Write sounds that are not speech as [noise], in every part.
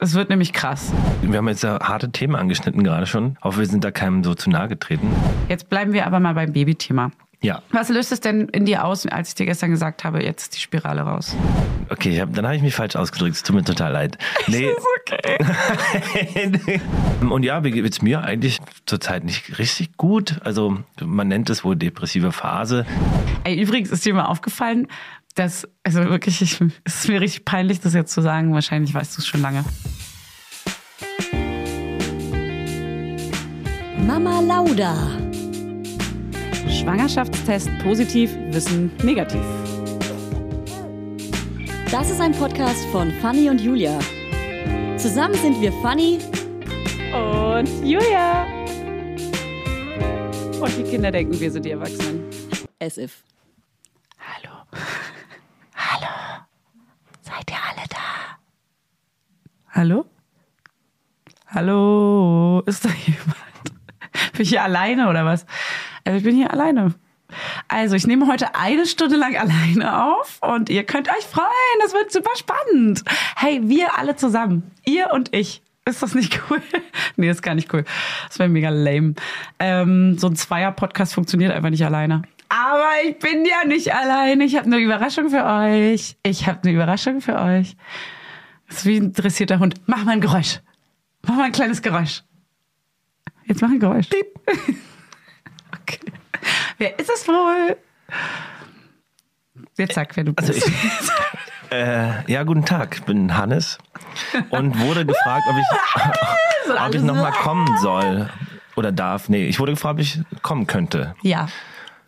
es wird nämlich krass. Wir haben jetzt ja harte Themen angeschnitten gerade schon. Hoffe, wir sind da keinem so zu nahe getreten. Jetzt bleiben wir aber mal beim Babythema. Ja. Was löst es denn in dir aus, als ich dir gestern gesagt habe, jetzt die Spirale raus? Okay, hab, dann habe ich mich falsch ausgedrückt. Es tut mir total leid. [laughs] Nee. ist okay. [laughs] Und ja, wie geht's mir eigentlich zurzeit nicht richtig gut? Also man nennt es wohl depressive Phase. Ey, übrigens ist dir mal aufgefallen, dass, also wirklich, ich, es ist mir richtig peinlich, das jetzt zu sagen. Wahrscheinlich weißt du es schon lange. Mama Lauda. Schwangerschaftstest positiv, Wissen negativ. Das ist ein Podcast von Fanny und Julia. Zusammen sind wir Fanny Und Julia. Und die Kinder denken, wir sind die Erwachsenen. as if. Hallo. Hallo. Seid ihr alle da? Hallo? Hallo? Ist da [laughs] jemand? Bin ich hier alleine oder was? Also ich bin hier alleine. Also ich nehme heute eine Stunde lang alleine auf und ihr könnt euch freuen. Das wird super spannend. Hey, wir alle zusammen. Ihr und ich. Ist das nicht [laughs] cool? nee, ist gar nicht cool. Das wäre mega lame. Ähm, so ein Zweier-Podcast funktioniert einfach nicht alleine. Aber ich bin ja nicht alleine. Ich habe eine Überraschung für euch. Ich habe eine Überraschung für euch. Das ist wie ein dressierter Hund. Mach mal ein Geräusch. Mach mal ein kleines Geräusch. Jetzt mach ein Geräusch. [laughs] okay. Wer ist es wohl? Jetzt sag, wer du bist. Also ich, [laughs] äh, ja, guten Tag. Ich bin Hannes und wurde gefragt, ob ich, [laughs] ob ich nochmal kommen soll oder darf. Nee, ich wurde gefragt, ob ich kommen könnte. ja.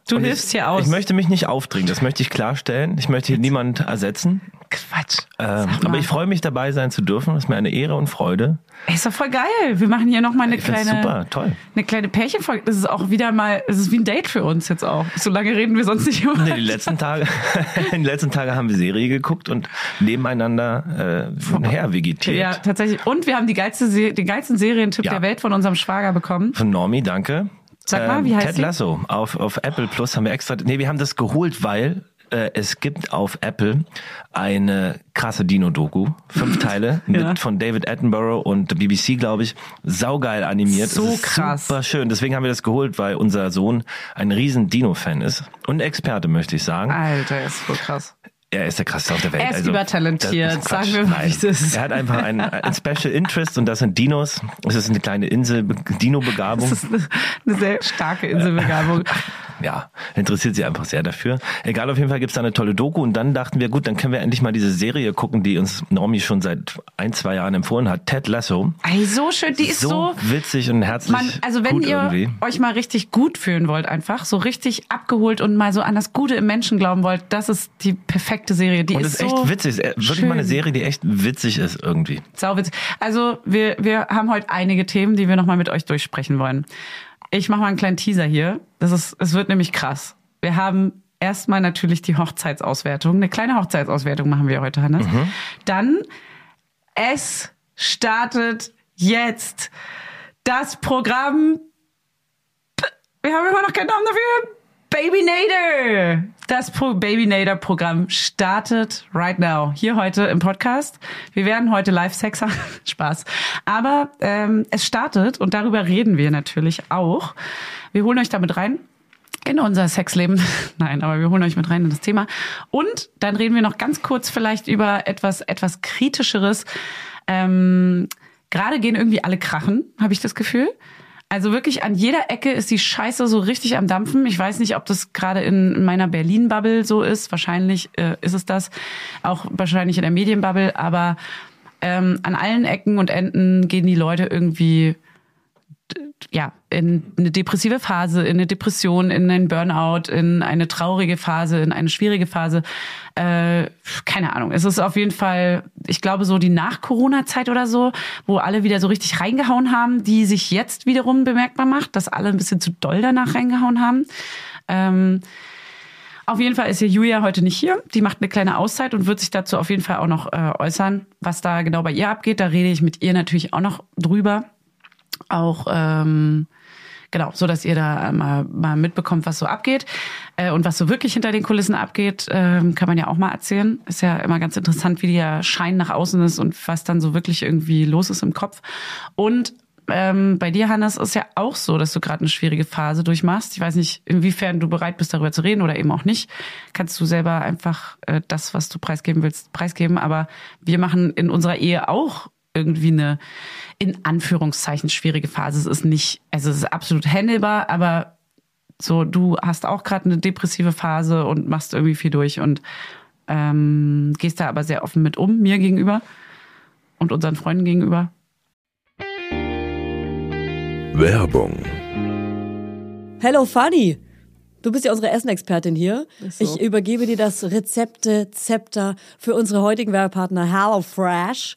Du Und hilfst ich, hier aus. Ich möchte mich nicht aufdringen, das möchte ich klarstellen. Ich möchte hier niemand ersetzen. Quatsch. Ähm, aber ich freue mich dabei sein zu dürfen. Das ist mir eine Ehre und Freude. Ey, ist doch voll geil. Wir machen hier nochmal eine Ich kleine, super, toll. eine kleine Pärchenfolge. Das ist auch wieder mal, das ist wie ein Date für uns jetzt auch. So lange reden wir sonst nicht über. Nee, die letzten Tage, [laughs] die letzten Tage haben wir Serie geguckt und nebeneinander äh, her vegetiert. Ja, tatsächlich. Und wir haben die geilste, den geilsten Serientipp Ja. der Welt von unserem Schwager bekommen. Von Normi, danke. Sag mal, wie heißt Ted? Lasso auf, auf Apple Plus haben wir extra. Nee, wir haben das geholt, weil äh, es gibt auf Apple eine krasse Dino-Doku. Fünf [laughs] Teile Ja. mit, von David Attenborough und BBC, glaube ich. Saugeil animiert. So krass. Super schön. Deswegen haben wir das geholt, weil unser Sohn ein riesen Dino-Fan ist. Und Experte, möchte ich sagen. Alter, ist so krass. Er ist der krasseste auf der Welt. Er ist Also, übertalentiert. Sagen wir mal, wie es ist. Er hat einfach ein, ein Special Interest und das sind Dinos. Es ist eine kleine Insel, Dino-Begabung. Das ist eine, eine sehr starke Inselbegabung. Ja, interessiert sie einfach sehr dafür. Egal, auf jeden Fall gibt's da eine tolle Doku und dann dachten wir, gut, dann können wir endlich mal diese Serie gucken, die uns Normi schon seit ein, zwei Jahren empfohlen hat. Ted Lasso. Ey, so schön. Die ist so, so witzig und herzlich Man, also wenn ihr irgendwie. euch mal richtig gut fühlen wollt, einfach so richtig abgeholt und mal so an das Gute im Menschen glauben wollt, das ist die perfekte Serie. Die Und ist ist so echt witzig. Es ist Wirklich schön. mal eine Serie, die echt witzig ist irgendwie. Sauwitzig. Also wir, wir haben heute einige Themen, die wir nochmal mit euch durchsprechen wollen. Ich mache mal einen kleinen Teaser hier. Das ist, es wird nämlich krass. Wir haben erstmal natürlich die Hochzeitsauswertung. Eine kleine Hochzeitsauswertung machen wir heute, Hannes. Dann, es startet jetzt das Programm. Wir haben immer noch keinen Namen dafür. Baby Nader. Das Pro Baby Nader Programm startet right now. Hier heute im Podcast. Wir werden heute Live-Sex haben. [laughs] Spaß. Aber ähm, es startet und darüber reden wir natürlich auch. Wir holen euch damit rein in unser Sexleben. [laughs] Nein, aber wir holen euch mit rein in das Thema. Und dann reden wir noch ganz kurz vielleicht über etwas, etwas kritischeres. Ähm, Gerade gehen irgendwie alle krachen, habe ich das Gefühl. Also wirklich an jeder Ecke ist die Scheiße so richtig am Dampfen. Ich weiß nicht, ob das gerade in meiner Berlin-Bubble so ist. Wahrscheinlich äh, ist es das. Auch wahrscheinlich in der Medienbubble. Aber ähm, an allen Ecken und Enden gehen die Leute irgendwie ja, in eine depressive Phase, in eine Depression, in einen Burnout, in eine traurige Phase, in eine schwierige Phase. Äh, keine Ahnung. Es ist auf jeden Fall, ich glaube, so die Nach-Corona-Zeit oder so, wo alle wieder so richtig reingehauen haben, die sich jetzt wiederum bemerkbar macht, dass alle ein bisschen zu doll danach reingehauen haben. Ähm, auf jeden Fall ist hier Julia heute nicht hier. Die macht eine kleine Auszeit und wird sich dazu auf jeden Fall auch noch äh, äußern, was da genau bei ihr abgeht. Da rede ich mit ihr natürlich auch noch drüber. Auch ähm, Genau, so dass ihr da mal, mal mitbekommt, was so abgeht. Äh, und was so wirklich hinter den Kulissen abgeht, ähm, kann man ja auch mal erzählen. Ist ja immer ganz interessant, wie der Schein nach außen ist und was dann so wirklich irgendwie los ist im Kopf. Und ähm, bei dir, Hannes, ist ja auch so, dass du gerade eine schwierige Phase durchmachst. Ich weiß nicht, inwiefern du bereit bist, darüber zu reden oder eben auch nicht. Kannst du selber einfach äh, das, was du preisgeben willst, preisgeben. Aber wir machen in unserer Ehe auch irgendwie eine in Anführungszeichen schwierige Phase. Es ist nicht, also es ist absolut handelbar, aber so du hast auch gerade eine depressive Phase und machst irgendwie viel durch und ähm, gehst da aber sehr offen mit um, mir gegenüber und unseren Freunden gegenüber. Werbung. Hello Fanny. Du bist ja unsere Essenexpertin hier. so. Ich übergebe dir das Rezepte-Zepter für unsere heutigen Werbepartner HelloFresh.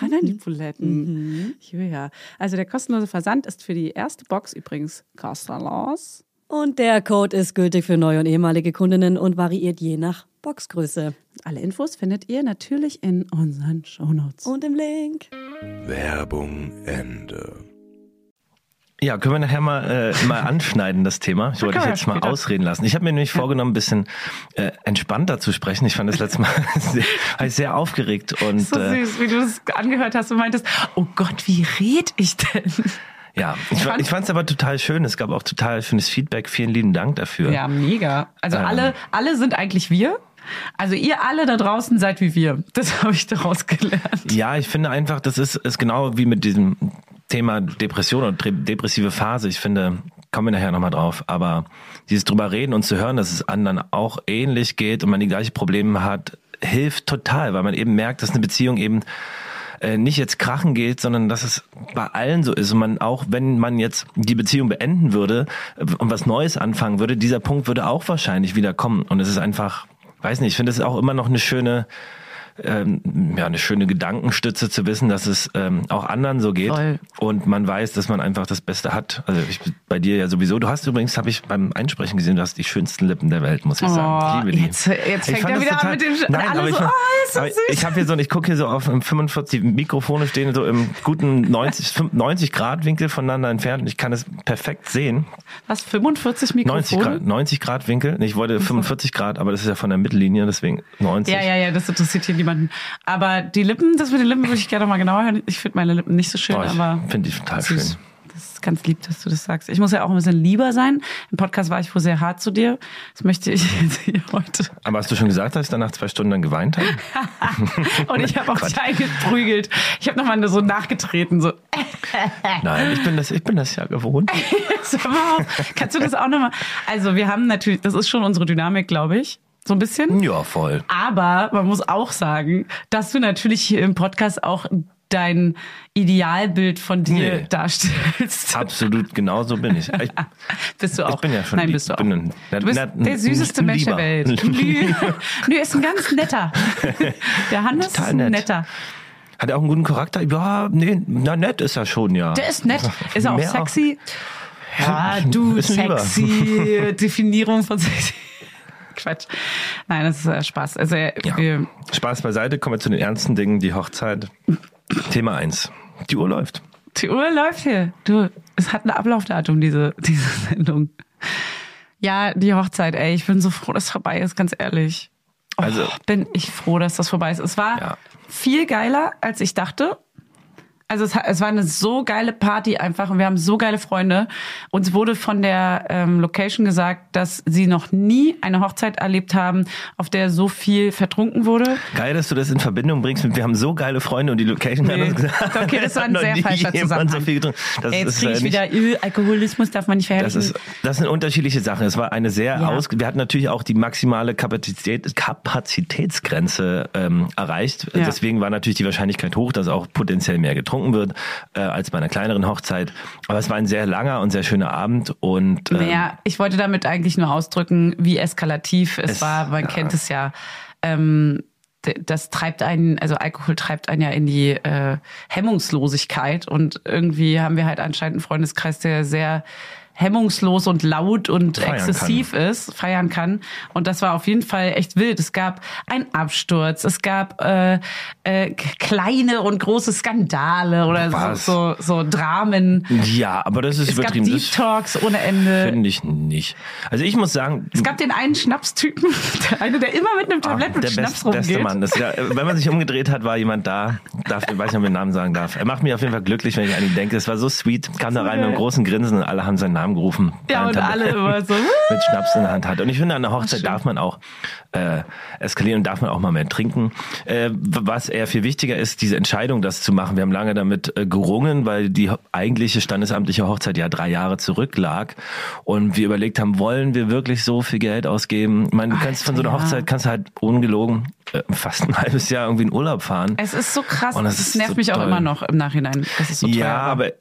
Ran an die [laughs] Buletten. Ja. Also der kostenlose Versand ist für die erste Box übrigens kostenlos. Und der Code ist gültig für neue und ehemalige Kundinnen und variiert je nach Boxgröße. Alle Infos findet ihr natürlich in unseren Shownotes. Und im Link. Werbung Ende. Ja, können wir nachher mal, äh, [laughs] mal anschneiden, das Thema. Ich wollte dich jetzt mal ausreden lassen. Ich habe mir nämlich vorgenommen, ein bisschen äh, entspannter zu sprechen. Ich fand das letzte Mal [laughs] sehr, war ich sehr aufgeregt und so äh, süß, wie du das angehört hast und meintest, oh Gott, wie red ich denn? ja, ich, ich fand es aber total schön. Es gab auch total schönes Feedback. Vielen lieben Dank dafür. Ja, mega. Also Ähm. alle, alle sind eigentlich wir. Also ihr alle da draußen seid wie wir. Das [laughs] habe ich daraus gelernt. Ja, ich finde einfach, das ist, ist genau wie mit diesem Thema Depression und depressive Phase. Ich finde, kommen wir nachher nochmal drauf, aber dieses drüber reden und zu hören, dass es anderen auch ähnlich geht und man die gleichen Probleme hat, hilft total, weil man eben merkt, dass eine Beziehung eben äh, nicht jetzt krachen geht, sondern dass es bei allen so ist und man auch, wenn man jetzt die Beziehung beenden würde äh, und was Neues anfangen würde, dieser Punkt würde auch wahrscheinlich wieder kommen und es ist einfach, weiß nicht, ich finde es auch immer noch eine schöne ähm, ja, eine schöne Gedankenstütze zu wissen, dass es ähm, auch anderen so geht Voll. und man weiß, dass man einfach das Beste hat. Also ich, bei dir ja sowieso. Du hast übrigens, habe ich beim Einsprechen gesehen, du hast die schönsten Lippen der Welt, muss ich sagen. Ich liebe die. Oh, jetzt- jetzt fängt er wieder an mit dem Sch- Nein, alle aber ich, so, oh, so aber süß. ich habe hier so, ich gucke hier so auf einem 45 Mikrofone stehen so im guten 90, 90 Grad Winkel voneinander entfernt und ich kann es perfekt sehen. Was, 45 Mikrofone? 90 Grad, 90 Grad Winkel. Ich wollte 45 Grad, aber das ist ja von der Mittellinie, deswegen 90. Ja, ja, ja, das interessiert hier niemanden. Aber die Lippen, das mit den Lippen würde ich gerne mal genauer hören. Ich finde meine Lippen nicht so schön, Oh, ich aber finde die total schön. Das ist ganz lieb, dass du das sagst. Ich muss ja auch ein bisschen lieber sein. Im Podcast war ich wohl sehr hart zu dir. Das möchte ich [laughs] jetzt hier heute. Aber hast du schon gesagt, dass ich dann nach zwei Stunden dann geweint habe? [laughs] Und ich habe auch dich eingeprügelt. Ich habe nochmal so nachgetreten. So. [laughs] Nein, ich bin das, ich bin das ja gewohnt. Kannst du das auch nochmal? Also wir haben natürlich, das ist schon unsere Dynamik, glaube ich. So ein bisschen. Ja, voll. Aber man muss auch sagen, dass du natürlich hier im Podcast auch dein Idealbild von dir Nee. darstellst. [laughs] Absolut, genau so bin ich. ich [laughs] Bist du auch? Ich bin ja schon Nein, bist du auch. Ein- du bist na- der süßeste Mensch der. Welt. [laughs] Nö, ist ein ganz netter. Der Hannes ist Total ein nett. netter. Hat er auch einen guten Charakter? Ja, nee, na nett ist er schon, ja. Der ist nett. Ist er auch Mehr sexy? Ja, du Ist ein Lieber. sexy. Definierung von sexy. Quatsch. Nein, das ist äh, Spaß. Also äh, Ja. wir, Spaß beiseite, kommen wir zu den ernsten Dingen, die Hochzeit. Thema eins. Die Uhr läuft. Die Uhr läuft hier. Du, es hat ein Ablaufdatum, diese, diese Sendung. Ja, die Hochzeit, ey. Ich bin so froh, dass es vorbei ist, ganz ehrlich. Oh, Also- bin ich froh, dass das vorbei ist. Es war Ja. viel geiler, als ich dachte. Also es, hat- es war eine so geile Party einfach und wir haben so geile Freunde. Uns wurde von der ähm, Location gesagt, dass sie noch nie eine Hochzeit erlebt haben, auf der so viel vertrunken wurde. Geil, dass du das in Verbindung bringst mit, wir haben so geile Freunde und die Location hat Nee. uns gesagt. Okay, das war [laughs] ein hat sehr falscher Zusammenhang. So viel getrunken. Das Ey, jetzt ist, kriege äh, ich wieder, äh, Alkoholismus darf man nicht Das, verherrlichen. ist, das sind unterschiedliche Sachen. Es war eine sehr Ja. aus. Wir hatten natürlich auch die maximale Kapazität, Kapazitätsgrenze ähm, erreicht. Ja. Deswegen war natürlich die Wahrscheinlichkeit hoch, dass auch potenziell mehr getrunken wird äh, als bei einer kleineren Hochzeit. Aber es war ein sehr langer und sehr schöner Abend und ähm, Naja, ich wollte damit eigentlich nur ausdrücken, wie eskalativ es, Es- war. Man ja. kennt es ja. Ähm, das treibt einen, also Alkohol treibt einen ja in die äh, Hemmungslosigkeit. Und irgendwie haben wir halt anscheinend einen Freundeskreis, der sehr hemmungslos und laut und Feiern exzessiv ist, feiern kann. Und das war auf jeden Fall echt wild. Es gab einen Absturz, es gab äh, äh, kleine und große Skandale oder Was? so, so, Dramen. ja, aber das ist Es gab übertrieben. Deep Das Talks ohne Ende. finde ich nicht. Also ich muss sagen, Es gab den einen Schnapstypen, [laughs] der eine, der immer mit einem Tablett mit der Schnaps best, rumgeht. beste Mann. Das, ja, wenn man sich umgedreht hat, war jemand da. Darf, ich weiß nicht, ob ich den Namen sagen darf. Er macht mich auf jeden Fall glücklich, wenn ich an ihn denke. Es war so sweet. Kam da rein mit einem großen Grinsen und alle haben seinen Namen gerufen. Ja, und alle immer so. [laughs] Mit Schnaps in der Hand hat. Und ich finde, an der Hochzeit darf man auch äh, eskalieren und darf man auch mal mehr trinken. Äh, was eher viel wichtiger ist, diese Entscheidung, das zu machen. Wir haben lange damit äh, gerungen, weil die eigentliche standesamtliche Hochzeit ja drei Jahre zurücklag. Und wir überlegt haben, wollen wir wirklich so viel Geld ausgeben? Ich meine, du kannst von so einer ja. Hochzeit, kannst halt ungelogen fast ein halbes Jahr irgendwie in Urlaub fahren. Es ist so krass. Und das Das, nervt so mich auch toll. immer noch im Nachhinein. So ja, aber äh,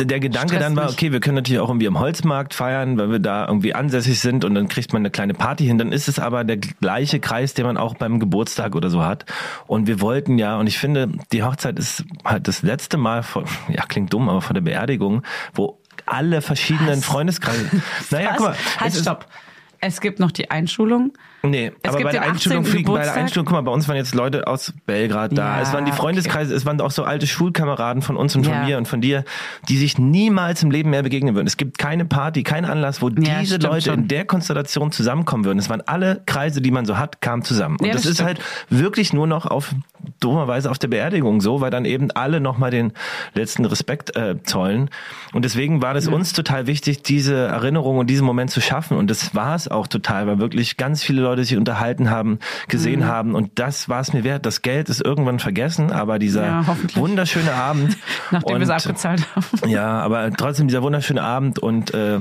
der Gedanke dann war, okay, wir können natürlich auch irgendwie am Holzmarkt feiern, weil wir da irgendwie ansässig sind und dann kriegt man eine kleine Party hin. Dann ist es aber der gleiche Kreis, den man auch beim Geburtstag oder so hat. Und wir wollten ja, und ich finde, die Hochzeit ist halt das letzte Mal vor, [laughs] ja, klingt dumm, aber vor der Beerdigung, wo alle verschiedenen Was? Freundeskreise. [laughs] Naja, Was? guck mal. Halt, stopp. Es gibt noch die Einschulung. Nee, Es aber bei der, Einstellung, 18. fliegen, bei der. Einstellung, guck mal, bei uns waren jetzt Leute aus Belgrad da. Ja, es waren die Freundeskreise, es waren auch so alte Schulkameraden von uns und von Ja. mir und von dir, die sich niemals im Leben mehr begegnen würden. Es gibt keine Party, keinen Anlass, wo Ja, diese Leute schon. in der Konstellation zusammenkommen würden. Es waren alle Kreise, die man so hat, kamen zusammen. Und das, das ist halt wirklich nur noch auf dummerweise auf der Beerdigung so, weil dann eben alle nochmal den letzten Respekt äh, zollen. Und deswegen war das uns total wichtig, diese Erinnerung und diesen Moment zu schaffen. Und das war es auch total, weil wirklich ganz viele Leute sich unterhalten haben, gesehen Mhm. haben. Und das war es mir wert. Das Geld ist irgendwann vergessen, aber dieser Ja, wunderschöne Abend. [laughs] Nachdem wir es abgezahlt haben. [laughs] ja, aber trotzdem dieser wunderschöne Abend und äh,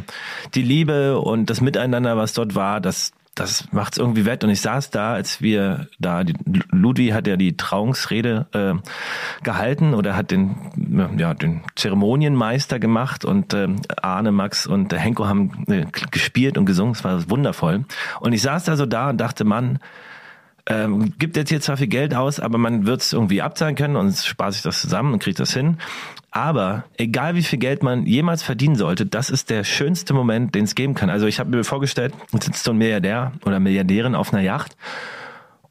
die Liebe und das Miteinander, was dort war, das das macht's irgendwie wett. Und ich saß da, als wir da, die, Ludwig hat ja die Trauungsrede äh, gehalten oder hat den, ja, den Zeremonienmeister gemacht und äh, Arne, Max und der Henko haben äh, gespielt und gesungen. Es war wundervoll. Und ich saß da so da und dachte, Mann, ähm, gibt jetzt hier zwar viel Geld aus, aber man wird es irgendwie abzahlen können und spart sich das zusammen und kriegt das hin. Aber egal wie viel Geld man jemals verdienen sollte, das ist der schönste Moment, den es geben kann. Also ich habe mir vorgestellt, jetzt sitzt so ein Milliardär oder Milliardärin auf einer Yacht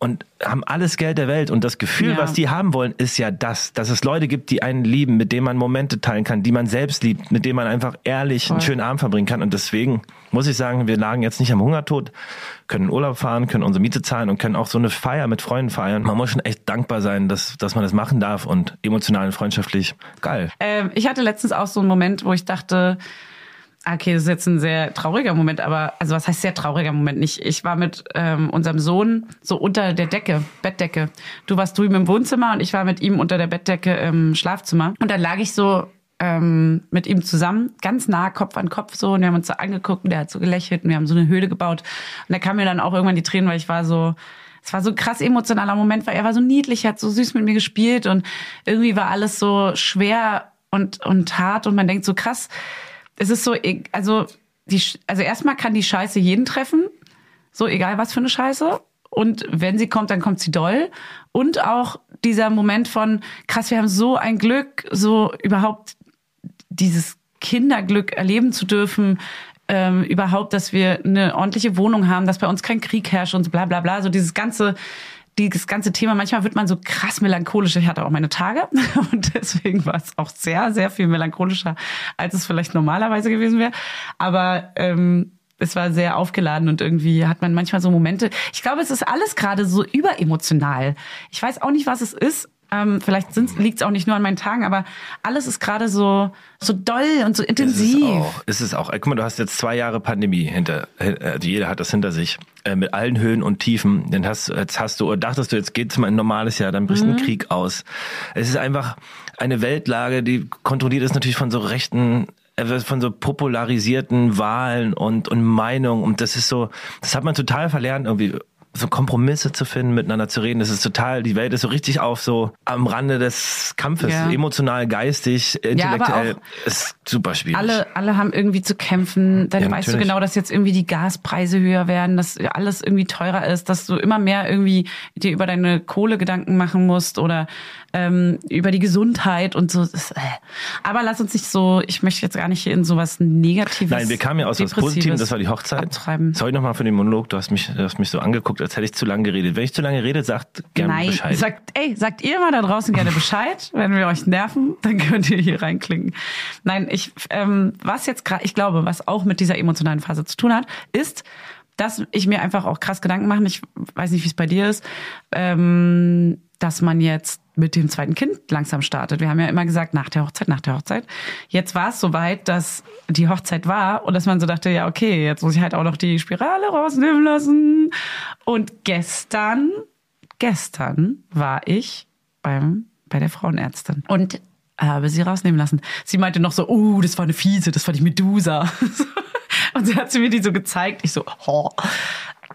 und haben alles Geld der Welt und das Gefühl, Ja. was die haben wollen, ist ja das, dass es Leute gibt, die einen lieben, mit denen man Momente teilen kann, die man selbst liebt, mit denen man einfach ehrlich einen Voll. schönen Abend verbringen kann und deswegen muss ich sagen, wir lagen jetzt nicht am Hungertod, können in Urlaub fahren, können unsere Miete zahlen und können auch so eine Feier mit Freunden feiern. Man muss schon echt dankbar sein, dass, dass man das machen darf und emotional und freundschaftlich geil. Ähm, ich hatte letztens auch so einen Moment, wo ich dachte, okay, das ist jetzt ein sehr trauriger Moment, aber also was heißt sehr trauriger Moment nicht? Ich war mit ähm, unserem Sohn so unter der Decke, Bettdecke. Du warst drüben im Wohnzimmer und ich war mit ihm unter der Bettdecke im Schlafzimmer. Und dann lag ich so ähm, mit ihm zusammen, ganz nah, Kopf an Kopf so, und wir haben uns so angeguckt und der hat so gelächelt und wir haben so eine Höhle gebaut. Und da kam mir dann auch irgendwann die Tränen, weil ich war so, es war so ein krass emotionaler Moment, weil er war so niedlich, hat so süß mit mir gespielt und irgendwie war alles so schwer und, und hart und man denkt so krass, es ist so, e- also, die, also erstmal kann die Scheiße jeden treffen, so egal was für eine Scheiße. Und wenn sie kommt, dann kommt sie doll. Und auch dieser Moment von, krass, wir haben so ein Glück, so überhaupt dieses Kinderglück erleben zu dürfen, ähm, überhaupt, dass wir eine ordentliche Wohnung haben, dass bei uns kein Krieg herrscht und bla bla bla. So dieses ganze, dieses ganze Thema, manchmal wird man so krass melancholisch. Ich hatte auch meine Tage [laughs] und deswegen war es auch sehr, sehr viel melancholischer, als es vielleicht normalerweise gewesen wäre. Aber ähm, es war sehr aufgeladen und irgendwie hat man manchmal so Momente. Ich glaube, es ist alles gerade so überemotional. Ich weiß auch nicht, was es ist. Ähm, vielleicht liegt es auch nicht nur an meinen Tagen, aber alles ist gerade so so doll und so Ist intensiv. es auch. Ist es auch. Guck mal, du hast jetzt zwei Jahre Pandemie hinter, äh, jeder hat das hinter sich, äh, mit allen Höhen und Tiefen. Dann hast, jetzt hast du, dachtest du, jetzt geht's mal ein normales Jahr, dann bricht ein Krieg aus. Es ist einfach eine Weltlage, die kontrolliert ist natürlich von so rechten äh, von so popularisierten Wahlen und, und Meinungen und das ist so, das hat man total verlernt irgendwie so Kompromisse zu finden, miteinander zu reden. Das ist total, die Welt ist so richtig auf so am Rande des Kampfes, Ja. emotional, geistig, intellektuell. auch ist super schwierig. Alle, alle haben irgendwie zu kämpfen. Dann Ja, weißt du natürlich. genau, dass jetzt irgendwie die Gaspreise höher werden, dass alles irgendwie teurer ist, dass du immer mehr irgendwie dir über deine Kohle Gedanken machen musst oder ähm, über die Gesundheit und so. Das, äh. Aber lass uns nicht so, ich möchte jetzt gar nicht hier in sowas Negatives. Nein, wir kamen ja aus was Positivem, das war die Hochzeit. Abtreiben. Sorry nochmal für den Monolog, du hast mich, du hast mich so angeguckt, als hätte ich zu lange geredet. Wenn ich zu lange rede, sagt gerne Nein, Bescheid. sagt, ey, sagt ihr mal da draußen gerne Bescheid, [laughs] wenn wir euch nerven, dann könnt ihr hier reinklicken. Nein, ich, ähm, was jetzt gerade, ich glaube, was auch mit dieser emotionalen Phase zu tun hat, ist, dass ich mir einfach auch krass Gedanken mache. Ich weiß nicht, wie es bei dir ist, ähm, dass man jetzt mit dem zweiten Kind langsam startet. Wir haben ja immer gesagt, nach der Hochzeit, nach der Hochzeit. Jetzt war es soweit, dass die Hochzeit war und dass man so dachte, ja, okay, jetzt muss ich halt auch noch die Spirale rausnehmen lassen. Und gestern gestern war ich beim, bei der Frauenärztin und habe sie rausnehmen lassen. Sie meinte noch so, oh, das war eine fiese, das war die Medusa. [laughs] Und sie hat sie mir die so gezeigt. Ich so, oh.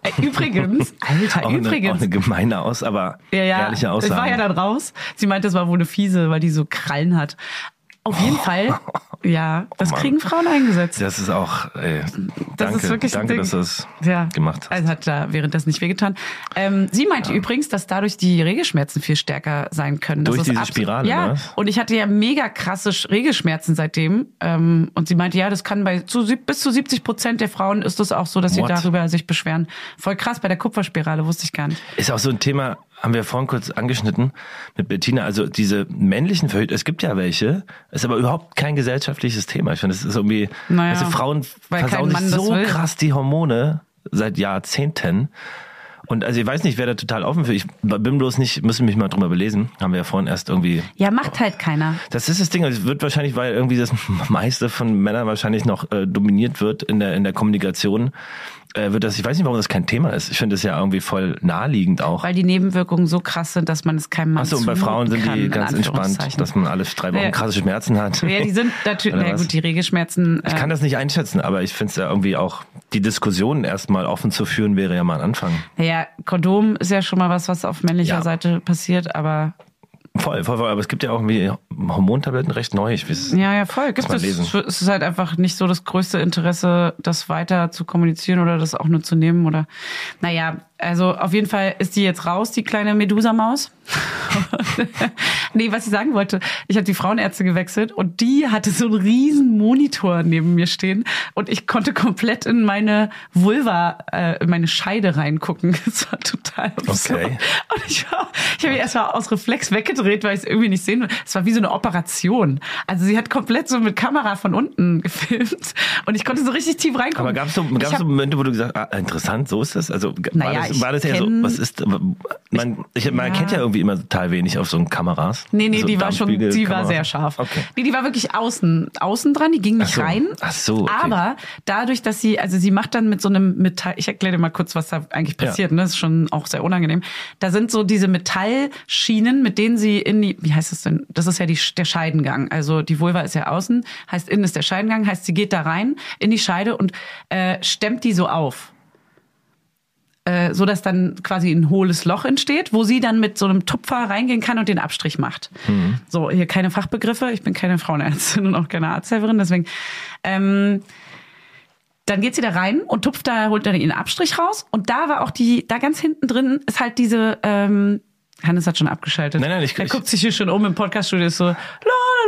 Äh, Übrigens, [laughs] Alter, auch, eine, übrigens. auch eine gemeine aus, aber ja, ja, ehrliche ich Aussage. war ja dann raus. Sie meinte, das war wohl eine fiese, weil die so Krallen hat. Auf jeden [laughs] Fall, ja, das Oh kriegen Frauen eingesetzt. das ist auch, ey, danke, ist wirklich danke, dass du es ja. gemacht hast. Also hat da während das nicht wehgetan. Ähm, sie meinte übrigens, dass dadurch die Regelschmerzen viel stärker sein können. Das Durch diese Spirale, Ja. was? Und ich hatte ja mega krasse Sch- Regelschmerzen seitdem. Ähm, und sie meinte, ja, das kann bei zu, bis zu 70 Prozent der Frauen ist das auch so, dass What? sie darüber sich beschweren. Voll krass bei der Kupferspirale, wusste ich gar nicht. Ist auch so ein Thema, haben wir vorhin kurz angeschnitten mit Bettina. Also diese männlichen Verhüter, es gibt ja welche, ist aber überhaupt kein gesellschaftliches Thema. Ich finde, es ist irgendwie, Naja, also Frauen versauen sich so will. krass die Hormone seit Jahrzehnten. Und also ich weiß nicht, wer da total offen für. Ich bin bloß nicht, müssen mich mal drüber belesen. Haben wir ja vorhin erst irgendwie Ja, macht halt keiner. das ist das Ding. Es wird wahrscheinlich, weil irgendwie das [laughs] meiste von Männern wahrscheinlich noch äh, dominiert wird in der in der Kommunikation, äh, wird das. Ich weiß nicht, warum das kein Thema ist. Ich finde das ja irgendwie voll naheliegend auch. Weil die Nebenwirkungen so krass sind, dass man es keinem Mann Achso, und bei Frauen sind die ganz entspannt, dass man alle drei Wochen Ja. krasse Schmerzen hat. Ja, die sind [laughs] natürlich, na gut, die Regelschmerzen. Ich kann das nicht einschätzen, aber ich finde es ja irgendwie auch, die Diskussion erstmal offen zu führen, wäre ja mal ein Anfang. Ja, Kondom ist ja schon mal was, was auf männlicher Ja. Seite passiert, aber Voll, voll, voll. Aber es gibt ja auch irgendwie Hormontabletten recht neu. Ich weiß, ja, ja, voll. Gibt es. Es ist halt einfach nicht so das größte Interesse, das weiter zu kommunizieren oder das auch nur zu nehmen oder, naja, also auf jeden Fall ist die jetzt raus, die kleine Medusa-Maus. [laughs] nee, was ich sagen wollte, ich habe die Frauenärzte gewechselt und die hatte so einen riesen Monitor neben mir stehen und ich konnte komplett in meine Vulva, äh, in meine Scheide reingucken. [laughs] Das war total absurd. Okay. Und ich, war, ich habe mich erstmal aus Reflex weggedreht, weil ich es irgendwie nicht sehen will. Es war wie so eine Operation. Also sie hat komplett so mit Kamera von unten [laughs] gefilmt und ich konnte so richtig tief reingucken. Aber gab es so, gab's so Momente, wo du gesagt hast, ah, interessant, so ist das? Also Naja, das, war das eher so, was ist, man, ich, man Ja. kennt ja irgendwie immer total wenig auf so Kameras. Nee, nee, so die war schon, die war Dampfspiegelkameras. sehr scharf. Okay. Nee, die war wirklich außen, außen dran, die ging nicht Ach so. rein. Ach so, okay. Aber dadurch, dass sie, also sie macht dann mit so einem Metall, ich erkläre dir mal kurz, was da eigentlich Ja. passiert, ne? Das ist schon auch sehr unangenehm. Da sind so diese Metallschienen, mit denen sie in die, wie heißt das denn? Das ist ja die, der Scheidengang. Also die Vulva ist ja außen, heißt innen ist der Scheidengang, heißt sie geht da rein in die Scheide und äh, stemmt die so auf äh, so dass dann quasi ein hohles Loch entsteht, wo sie dann mit so einem Tupfer reingehen kann und den Abstrich macht. So, hier keine Fachbegriffe, ich bin keine Frauenärztin und auch keine Arzthelferin, deswegen ähm, dann geht sie da rein und tupft da, holt dann ihren Abstrich raus. Und da war auch die, da ganz hinten drin ist halt diese, ähm, Hannes hat schon abgeschaltet. Nein, nein, ich- Der ich- guckt sich hier schon um im Podcaststudio, ist so, la la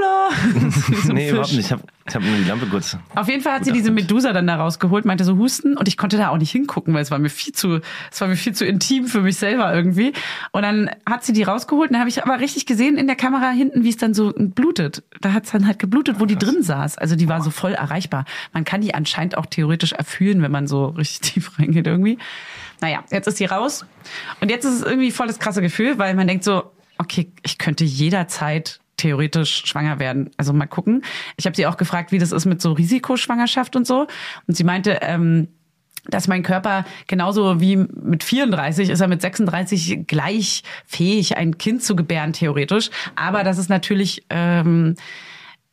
la. [laughs] So Nee, überhaupt Fisch. nicht. Ich habe ich hab nur die Lampe kurz. Auf jeden Fall hat sie diese. Medusa dann da rausgeholt, meinte so Husten und ich konnte da auch nicht hingucken, weil es war mir viel zu, es war mir viel zu intim für mich selber irgendwie. Und dann hat sie die rausgeholt und dann habe ich aber richtig gesehen in der Kamera hinten, wie es dann so blutet. Da hat es dann halt geblutet, wo die drin saß. Also die war so voll erreichbar. Man kann die anscheinend auch theoretisch erfühlen, wenn man so richtig tief [laughs] reingeht irgendwie. Naja, jetzt ist sie raus. Und jetzt ist es irgendwie voll das krasse Gefühl, weil man denkt so, okay, ich könnte jederzeit theoretisch schwanger werden. Also mal gucken. Ich habe sie auch gefragt, wie das ist mit so Risikoschwangerschaft und so. Und sie meinte, ähm, dass mein Körper genauso wie mit 34 ist er mit 36 gleich fähig, ein Kind zu gebären, theoretisch. Aber dass es natürlich ähm,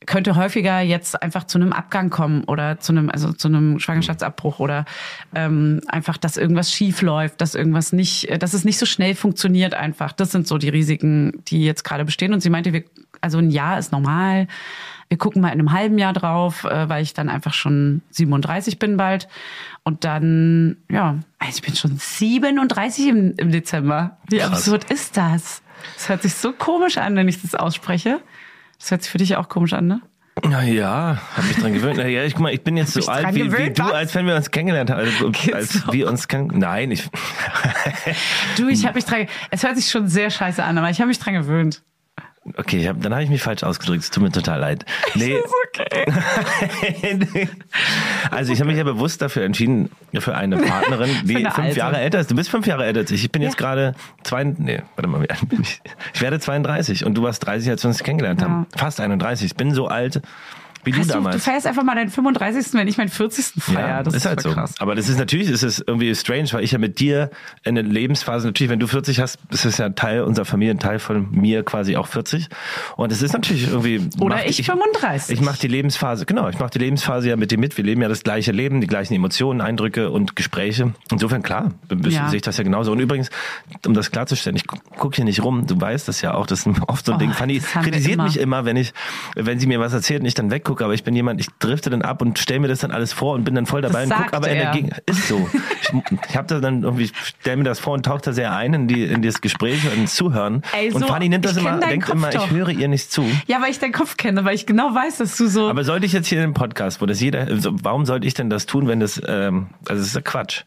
könnte häufiger jetzt einfach zu einem Abgang kommen oder zu einem, also zu einem Schwangerschaftsabbruch oder ähm, einfach, dass irgendwas schief läuft, dass irgendwas nicht, äh, dass es nicht so schnell funktioniert einfach. Das sind so die Risiken, die jetzt gerade bestehen. Und sie meinte, wir, also ein Jahr ist normal. Wir gucken mal in einem halben Jahr drauf, äh, weil ich dann einfach schon 37 bin bald. Und dann, ja, ich bin schon 37 im, im Dezember. Wie Krass. absurd ist das? Das hört sich so komisch an, wenn ich das ausspreche. Das hört sich für dich auch komisch an, ne? Na ja, hab mich dran gewöhnt. Na ja, ich guck mal, ich bin jetzt so alt wie, wie gewöhnt, du, was? als wenn wir uns kennengelernt haben. Also, als wir uns kennen. Nein, ich. Du, ich habe mich dran. Es hört sich schon sehr scheiße an, aber ich habe mich dran gewöhnt. Okay, ich hab, dann habe ich mich falsch ausgedrückt. Es tut mir total leid. [laughs] Nee, Ist okay. [laughs] also ich habe mich ja bewusst dafür entschieden, für eine Partnerin, [laughs] die eine fünf alte. Jahre älter ist. Du bist fünf Jahre älter als ich. Ich bin jetzt Ja. gerade zwei, nee, warte mal, ich? Ich werde 32 und du warst 30, als wir uns kennengelernt haben. Fast 31. Ich bin so alt wie du Weißt du, du damals. feierst einfach mal deinen 35. wenn ich meinen 40. feier. das ist, halt voll so. krass. Aber das ist natürlich, ist es irgendwie strange, weil ich ja mit dir in der Lebensphase, natürlich, wenn du 40 hast, ist es ja Teil unserer Familie, ein Teil von mir quasi auch 40. Und es ist natürlich irgendwie. Oder macht- ich 35. Ich mache die Lebensphase, genau, ich mache die Lebensphase ja mit dir mit. Wir leben ja das gleiche Leben, die gleichen Emotionen, Eindrücke und Gespräche. Insofern, klar, Ja. sehe ich das ja genauso. Und übrigens, um das klarzustellen, ich gucke hier nicht rum, du weißt das ja auch, das ist [laughs] oft so ein Oh, Ding. Fanny kritisiert immer. mich immer, wenn ich, wenn sie mir was erzählt und ich dann weggucke, aber ich bin jemand, ich drifte dann ab und stelle mir das dann alles vor und bin dann voll dabei und sagt guck aber in der er. Gegend. Ist so. Ich, [laughs] ich habe da dann irgendwie, stell mir das vor und tauche da sehr ein in, die, in das Gespräch und Zuhören. Ey, und so, Fanny nimmt das immer, denkt Kopf immer, doch. ich höre ihr nicht zu. Ja, weil ich deinen Kopf kenne, weil ich genau weiß, dass du so. Aber sollte ich jetzt hier in dem Podcast, wo das jeder, also warum sollte ich denn das tun, wenn das, ähm, also das ist ja Quatsch.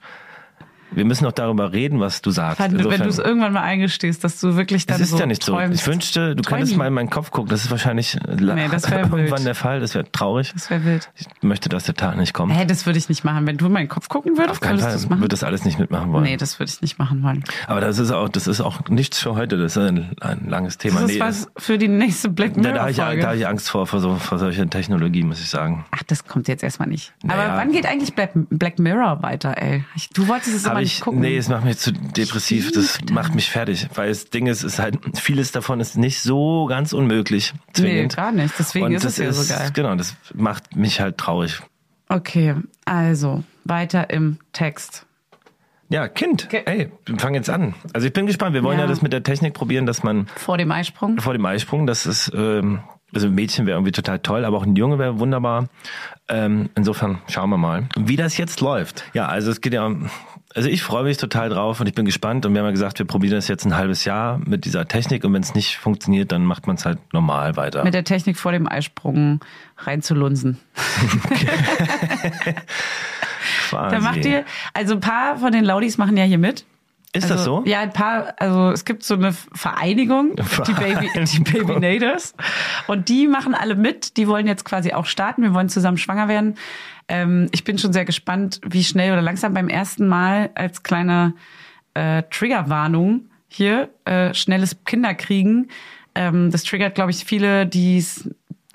Wir müssen doch darüber reden, was du sagst. wenn Insofern- du es irgendwann mal eingestehst, dass du wirklich dann das ist so ja nicht so. träumst. Ich wünschte, du könntest Träumi. mal in meinen Kopf gucken. Das ist wahrscheinlich Nee, das [laughs] irgendwann wild. der Fall. Das wäre traurig. Das wäre wild. Ich möchte, dass der Tag nicht kommt. Hä, das würde ich nicht machen. Wenn du in meinen Kopf gucken würdest, Auf keinen Fall machen? würde das alles nicht mitmachen wollen. nee, das würde ich nicht machen wollen. Aber das ist auch, das ist auch nichts für heute. Das ist ein, ein langes Thema. Das ist Nee, was für die nächste Black Mirror da habe ich, da hab ich Angst vor, vor, so, vor solcher Technologie, muss ich sagen. Ach, das kommt jetzt erstmal nicht. Naja. Aber wann geht eigentlich Black, Black Mirror weiter, ey? Du wolltest es Hab aber ich, nicht gucken. nee, es macht mich zu depressiv. Das macht mich fertig. Weil das Ding ist, ist halt, vieles davon ist nicht so ganz unmöglich. nee, Zwingend. gar nicht. Deswegen Und ist es ja so geil. Genau, das macht mich halt traurig. Okay, also weiter im Text. Ja, Kind. Okay. Ey, fangen jetzt an. Also ich bin gespannt. Wir wollen ja, Ja. das mit der Technik probieren, dass man Vor dem Eisprung. vor dem Eisprung, das ist, ähm, also ein Mädchen wäre irgendwie total toll, aber auch ein Junge wäre wunderbar. Ähm, insofern schauen wir mal, wie das jetzt läuft. Ja, also es geht ja um Also ich freue mich total drauf und ich bin gespannt und wir haben ja gesagt, wir probieren das jetzt ein halbes Jahr mit dieser Technik und wenn es nicht funktioniert, dann macht man es halt normal weiter. Mit der Technik vor dem Eisprung reinzulunsen. [laughs] Da macht ihr, also ein paar von den Laudis machen ja hier mit. Ist also, das so? Ja, ein paar, also es gibt so eine Vereinigung, [laughs] die Baby, die Babynators. Und die machen alle mit. Die wollen jetzt quasi auch starten. Wir wollen zusammen schwanger werden. Ähm, ich bin schon sehr gespannt, wie schnell oder langsam beim ersten Mal als kleine äh, Triggerwarnung hier äh, schnelles Kinderkriegen. Ähm, das triggert, glaube ich, viele, die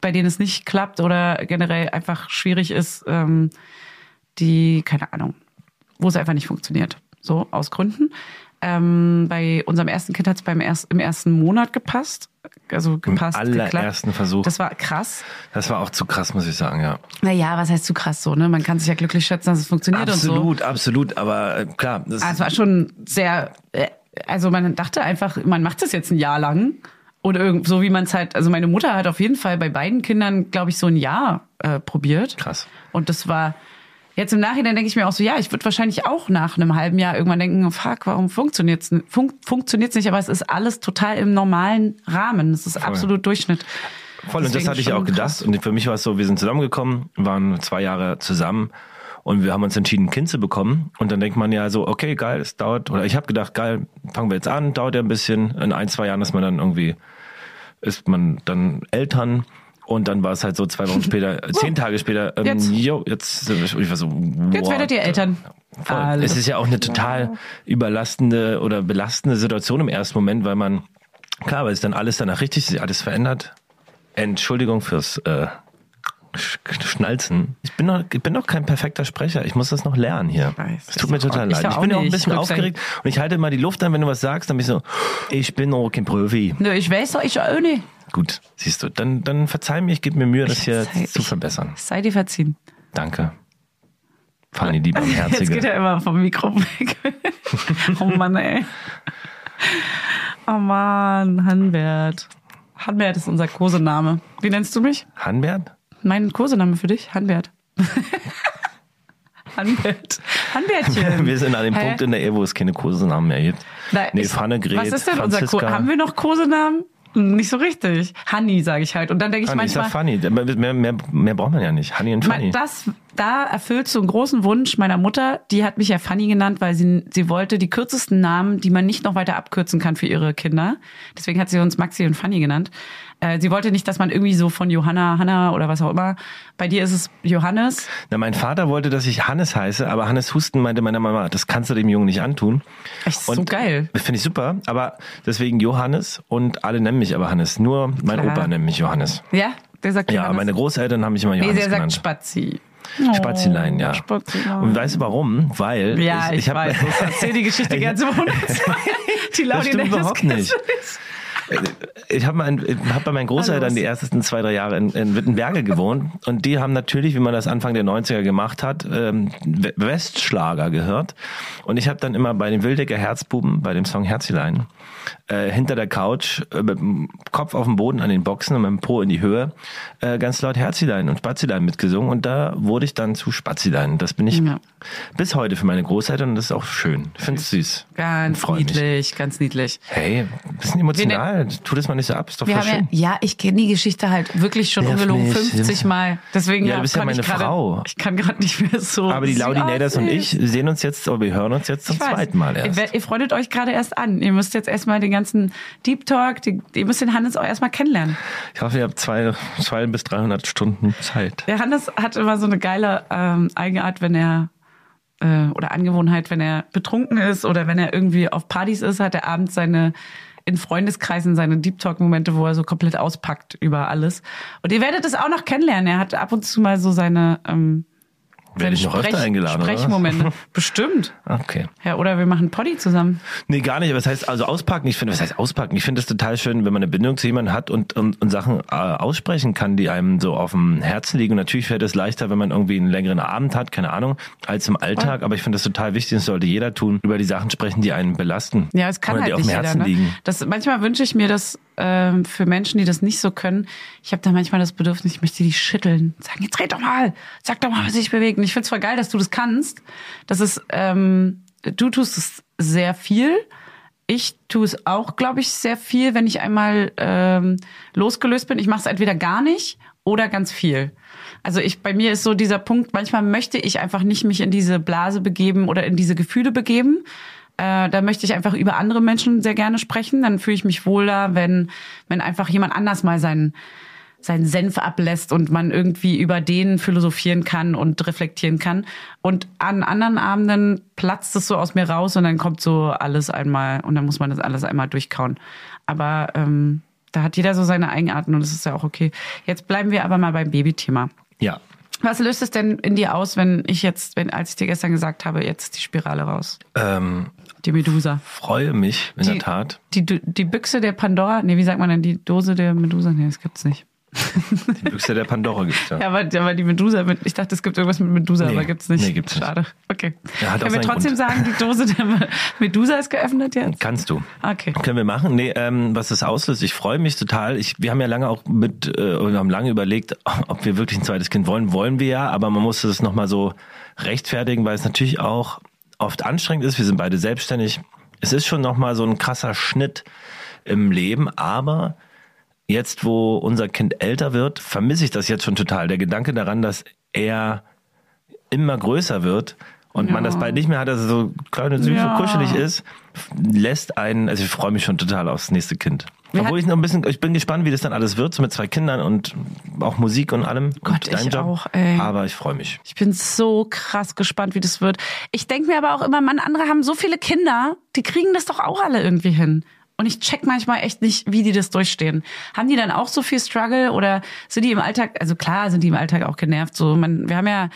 bei denen es nicht klappt oder generell einfach schwierig ist, ähm, die, keine Ahnung, wo es einfach nicht funktioniert. So, aus Gründen. Ähm, bei unserem ersten Kind hat es beim erst, im ersten Monat gepasst. Also gepasst. allerersten geklappt. Versuch. Das war krass. Das war auch zu krass, muss ich sagen, ja. Naja, was heißt zu krass so, ne? Man kann sich ja glücklich schätzen, dass es funktioniert und so. Absolut, absolut. Aber äh, klar, das es war schon sehr, äh, also man dachte einfach, man macht das jetzt ein Jahr lang. Oder irgend, so wie man es halt, also meine Mutter hat auf jeden Fall bei beiden Kindern, glaube ich, so ein Jahr äh, probiert. Krass. Und das war, jetzt im Nachhinein denke ich mir auch so, ja, ich würde wahrscheinlich auch nach einem halben Jahr irgendwann denken, oh, fuck, warum funktioniert's fun funktioniert's nicht? Aber es ist alles total im normalen Rahmen. Es ist absolut Durchschnitt. Voll, und das hatte ich auch gedacht. krass. Und für mich war es so, wir sind zusammengekommen, waren zwei Jahre zusammen und wir haben uns entschieden, ein Kind zu bekommen. Und dann denkt man ja so, okay, geil, es dauert, oder ich habe gedacht, geil, fangen wir jetzt an, dauert ja ein bisschen. In ein, zwei Jahren ist man dann irgendwie, ist man dann Eltern. Und dann war es halt so zwei Wochen später, [laughs] äh, zehn Tage später, ähm, Jetzt. jo, jetzt ich war so, Jetzt what werdet ihr Eltern. Voll. Es ist ja auch eine total überlastende oder belastende Situation im ersten Moment, weil man, klar, weil es dann alles danach richtig ist, alles verändert. Entschuldigung fürs äh, Schnalzen. Ich bin, noch, ich bin noch kein perfekter Sprecher. Ich muss das noch lernen hier. Es tut mir Ich auch- total ich leid. auch Ich bin auch ein nicht. bisschen aufgeregt und ich halte immer die Luft an, wenn du was sagst, dann bin ich so, ich bin noch kein Profi. Nö, ich weiß doch, ich auch nicht. Gut, siehst du, dann, dann verzeih mir, ich gebe mir Mühe, das hier verzeih- zu ich- verbessern. Sei dir verziehen. Danke. Fanny, die [laughs] Jetzt Barmherzige. geht er immer vom Mikro weg. [laughs] oh Mann, ey. Oh Mann, Hanbert. Hanbert ist unser Kosename. Wie nennst du mich? Hanbert? Mein Kosename für dich? Hanbert. [laughs] Hanbert. Hanbertchen. Wir sind an dem Hä? Punkt in der Ehe, wo es keine Kosenamen mehr gibt. Na, nee, ich- Pfanne, Gret, Was ist denn unser Ko Franziska. Haben wir noch Kosenamen? Nicht so richtig. Honey, sage ich halt. Und dann denke ich Fanny, ich sag manchmal, Fanny. Mehr, mehr, mehr braucht man ja nicht. Honey und Fanny. Ma- Das, da erfüllst du einen großen Wunsch meiner Mutter. Die hat mich ja Fanny genannt, weil sie, sie wollte die kürzesten Namen, die man nicht noch weiter abkürzen kann für ihre Kinder. Deswegen hat sie uns Maxi und Fanny genannt. Äh, sie wollte nicht, dass man irgendwie so von Johanna, Hanna oder was auch immer. Bei dir ist es Johannes. Na, mein Vater wollte, dass ich Hannes heiße, aber Hannes Husten meinte meine Mama, das kannst du dem Jungen nicht antun. Echt so geil. Finde ich super, aber deswegen Johannes und alle nennen mich aber Hannes. Nur mein Klar. Opa nennt mich Johannes. Ja, der sagt Ja, Johannes. meine Großeltern haben mich immer Nee, Johannes der sagt genannt. Spazi. Spazilein, ja. Spazilein. Und weißt du warum? Weil Ja, ich, ich. Ich [laughs] erzähl die Geschichte Ich- ganz im Monat. Die Das Laudi stimmt das überhaupt ganz- nicht. Ich habe hab bei meinen Großeltern die ersten zwei, drei Jahre in, in Wittenberge gewohnt und die haben natürlich, wie man das Anfang der 90er gemacht hat, ähm, We- Westschlager gehört. Und ich habe dann immer bei den Wildecker Herzbuben, bei dem Song Herzilein, äh, hinter der Couch, äh, mit dem Kopf auf dem Boden an den Boxen und mit dem Po in die Höhe, äh, ganz laut Herzilein und Spazilein mitgesungen. Und da wurde ich dann zu Spazilein. Das bin ich Ja. bis heute für meine Großeltern und das ist auch schön. Ich finde es süß. Ganz mich. niedlich, ganz niedlich. Hey, bisschen emotional. Tu das mal nicht so ab, ist doch Wir voll schön. ja, ja, ich kenne die Geschichte halt wirklich schon Nerv ungelogen nicht, 50 stimmt. Mal. Deswegen Ja, du bist ja kann ich meine grade- Frau. Ich kann gerade nicht mehr so. Aber die Laudinators und ich sehen uns jetzt, oder wir hören uns jetzt zum zweiten Mal Ihr, erst. wer- ihr freundet euch gerade erst an. Ihr müsst jetzt erstmal den ganzen Deep Talk, die, ihr müsst den Hannes auch erstmal kennenlernen. Ich hoffe, ihr habt zwei, zwei bis 300 Stunden Zeit. Der Hannes hat immer so eine geile ähm, Eigenart, wenn er äh, oder Angewohnheit, wenn er betrunken ist oder wenn er irgendwie auf Partys ist, hat er abends seine in Freundeskreisen seine Deep Talk Momente, wo er so komplett auspackt über alles. Und ihr werdet es auch noch kennenlernen. Er hat ab und zu mal so seine ähm, Werde ich noch öfter eingeladen, oder? Sprechmomente. [laughs] Bestimmt. Okay. Ja, oder wir machen Poddy zusammen. Nee, gar nicht. Aber das heißt, also auspacken, ich finde, was heißt auspacken? Ich finde es total schön, wenn man eine Bindung zu jemandem hat und, und, und Sachen äh, aussprechen kann, die einem so auf dem Herzen liegen. Und natürlich fällt es leichter, wenn man irgendwie einen längeren Abend hat, keine Ahnung, als im Alltag. Aber ich finde das total wichtig, das sollte jeder tun, über die Sachen sprechen, die einen belasten. Ja, es kann oder halt die auf dem jeder. Herzen Ne? liegen. Das, manchmal wünsche ich mir das ähm, für Menschen, die das nicht so können. Ich habe da manchmal das Bedürfnis, ich möchte die schütteln. Sagen, jetzt red doch mal, sag doch mal, was sich bewegt. Und ich find's voll geil, dass du das kannst. Das ist, ähm, du tust es sehr viel. Ich tue es auch, glaube ich, sehr viel, wenn ich einmal ähm, losgelöst bin. Ich mache es entweder gar nicht oder ganz viel. Also ich bei mir ist so dieser Punkt, manchmal möchte ich einfach nicht mich in diese Blase begeben oder in diese Gefühle begeben. Äh, da möchte ich einfach über andere Menschen sehr gerne sprechen. Dann fühle ich mich wohler, wenn, wenn einfach jemand anders mal seinen, seinen Senf ablässt und man irgendwie über den philosophieren kann und reflektieren kann. Und an anderen Abenden platzt es so aus mir raus und dann kommt so alles einmal und dann muss man das alles einmal durchkauen. Aber ähm, da hat jeder so seine Eigenarten und das ist ja auch okay. Jetzt bleiben wir aber mal beim Babythema. Ja. Was löst es denn in dir aus, wenn ich jetzt, wenn, als ich dir gestern gesagt habe, jetzt die Spirale raus? Ähm, Die Medusa. freue mich in Die- der Tat. Die, die Büchse der Pandora, nee, wie sagt man denn, die Dose der Medusa? Nee, das gibt's nicht. [laughs] Die Büchse der Pandora gibt's ja. Ja, aber, aber die Medusa, mit, ich dachte, es gibt irgendwas mit Medusa, Nee, aber gibt's nicht. nee, gibt's nicht. Schade. Okay. Ja, Können wir trotzdem Grund. sagen, die Dose der Me- Medusa ist geöffnet jetzt? Kannst du. Okay. Können wir machen? Nee, ähm, was das auslöst, ich freue mich total. Ich, wir haben ja lange auch mit, äh, oder haben lange überlegt, ob wir wirklich ein zweites Kind wollen. Wollen wir ja, aber man musste das nochmal so rechtfertigen, weil es natürlich auch oft anstrengend ist. Wir sind beide selbstständig. Es ist schon nochmal so ein krasser Schnitt im Leben, aber jetzt, wo unser Kind älter wird, vermisse ich das jetzt schon total. Der Gedanke daran, dass er immer größer wird und man das bald nicht mehr hat, dass er so klein und süß Ja. und kuschelig ist, lässt einen, also ich freue mich schon total aufs nächste Kind. Wir Obwohl ich noch ein bisschen, ich bin gespannt, wie das dann alles wird, so mit zwei Kindern und auch Musik und allem. Gott, und ich Job. auch, ey. Aber ich freue mich. Ich bin so krass gespannt, wie das wird. Ich denke mir aber auch immer, Mann, andere haben so viele Kinder, die kriegen das doch auch alle irgendwie hin. Und ich check manchmal echt nicht, wie die das durchstehen. Haben die dann auch so viel Struggle oder sind die im Alltag, also klar sind die im Alltag auch genervt. So, man, wir haben ja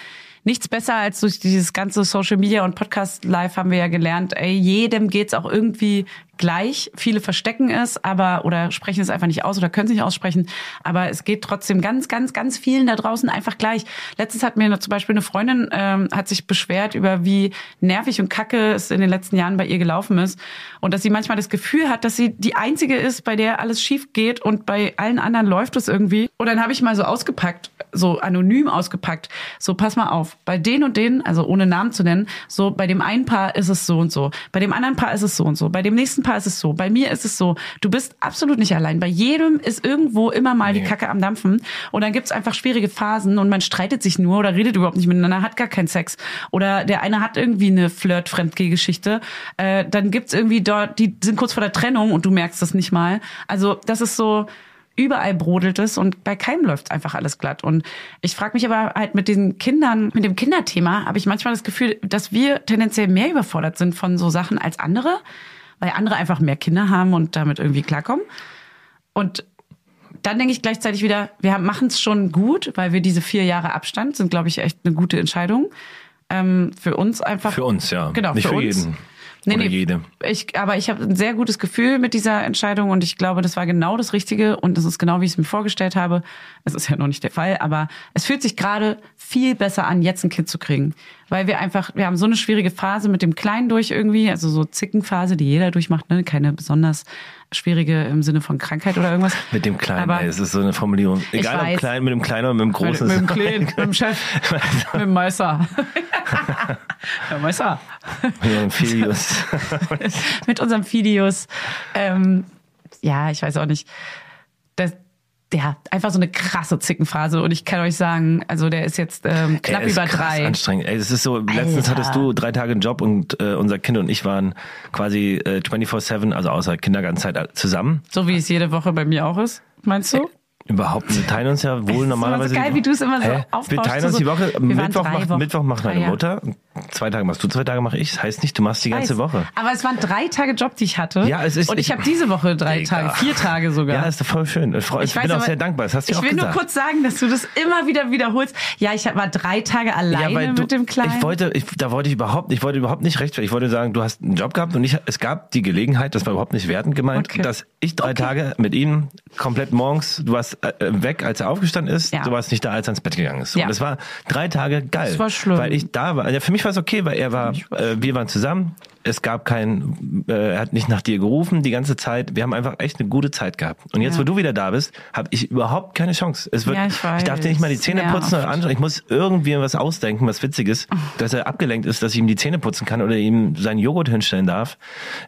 nichts besser als durch dieses ganze Social Media und Podcast Live haben wir ja gelernt, ey, jedem geht's auch irgendwie gleich. Viele verstecken es, aber oder sprechen es einfach nicht aus oder können es nicht aussprechen. Aber es geht trotzdem ganz, ganz, ganz vielen da draußen einfach gleich. Letztens hat mir zum Beispiel eine Freundin ähm, hat sich beschwert über wie nervig und kacke es in den letzten Jahren bei ihr gelaufen ist und dass sie manchmal das Gefühl hat, dass sie die einzige ist, bei der alles schief geht und bei allen anderen läuft es irgendwie. Und dann habe ich mal so ausgepackt, so anonym ausgepackt. So pass mal auf, bei den und denen, also ohne Namen zu nennen, so bei dem einen Paar ist es so und so, bei dem anderen Paar ist es so und so, bei dem nächsten Paar ist es so, bei mir ist es so. Du bist absolut nicht allein. Bei jedem ist irgendwo immer mal die Kacke am Dampfen und dann gibt's einfach schwierige Phasen und man streitet sich nur oder redet überhaupt nicht miteinander, hat gar keinen Sex oder der eine hat irgendwie eine Flirt-Fremdgeh-Geschichte. Äh, dann gibt's irgendwie dort, die sind kurz vor der Trennung und du merkst das nicht mal. Also das ist so überall brodelt es und bei keinem läuft einfach alles glatt. Und ich frage mich aber halt mit den Kindern, mit dem Kinderthema, habe ich manchmal das Gefühl, dass wir tendenziell mehr überfordert sind von so Sachen als andere, weil andere einfach mehr Kinder haben und damit irgendwie klarkommen. Und dann denke ich gleichzeitig wieder, wir machen es schon gut, weil wir diese vier Jahre Abstand sind, glaube ich, echt eine gute Entscheidung. Ähm, für uns einfach. Für uns, ja. Genau, Nicht für, für uns. jeden. Nee, Oder nee, jede. Ich, aber ich habe ein sehr gutes Gefühl mit dieser Entscheidung und ich glaube, das war genau das Richtige und das ist genau, wie ich es mir vorgestellt habe. Es ist ja noch nicht der Fall, aber es fühlt sich gerade viel besser an, jetzt ein Kind zu kriegen. Weil wir einfach, wir haben so eine schwierige Phase mit dem Kleinen durch irgendwie, also so Zickenphase, die jeder durchmacht, ne? keine besonders schwierige im Sinne von Krankheit oder irgendwas. Mit dem Kleinen, Aber- es ist so eine Formulierung. Egal weiß. ob klein, mit dem Kleinen oder mit dem Mit, Großen. mit dem [laughs] ist- Kleinen, mit dem Chef, mit dem Meister. [laughs] Herr Meister. Mit dem Filius. [laughs] mit unserem Fidius. Ähm, ja, ich weiß auch nicht. Ja, einfach so eine krasse Zickenphase. Und ich kann euch sagen, also der ist jetzt ähm, knapp Ey, ist über krass drei. anstrengend. Ey, das ist so, letztens Alter. hattest du drei Tage einen Job und äh, unser Kind und ich waren quasi äh, 24-7, also außer Kindergartenzeit äh, zusammen. So wie es jede Woche bei mir auch ist. Meinst du? Überhaupt, wir teilen uns ja wohl ist immer normalerweise. so geil, die- wie du es immer so Hä? aufbaust, Wir teilen uns die Woche. Wir Mittwoch macht, Wochen. Mittwoch macht meine Ah, ja. Mutter. Zwei Tage machst du, zwei Tage mache ich. Das heißt nicht, du machst die ganze Weiß. Woche. Aber es waren drei Tage Job, die ich hatte. Ja, es ist- Und ich ich- habe diese Woche drei Digga. Tage, vier Tage sogar. Ja, ist doch voll schön. Ich, ich, weiß bin auch aber- sehr dankbar. Das hast du ja ich auch will gesagt. nur kurz sagen, dass du das immer wieder wiederholst. Ja, ich war drei Tage alleine du, mit dem Kleinen. Ich wollte, ich, da wollte ich überhaupt, ich wollte überhaupt nicht rechtfertigen. Ich wollte sagen, du hast einen Job gehabt und ich, es gab die Gelegenheit, das war überhaupt nicht wertend gemeint, Okay. dass ich drei Tage mit ihm komplett morgens, du warst äh, weg, als er aufgestanden ist, Ja. du warst nicht da, als er ins Bett gegangen ist. Ja. Und es war drei Tage geil. Das war schlimm. Weil ich da war. Ja, für mich war es okay, weil er war, äh, wir waren zusammen. es gab kein, äh, er hat nicht nach dir gerufen die ganze Zeit. Wir haben einfach echt eine gute Zeit gehabt. Und jetzt, Ja. wo du wieder da bist, habe ich überhaupt keine Chance. Es wird, Ja, ich weiß. darf dir nicht mal die Zähne putzen oder anschauen. Ich muss irgendwie was ausdenken, was Witziges, dass er abgelenkt ist, dass ich ihm die Zähne putzen kann oder ihm seinen Joghurt hinstellen darf.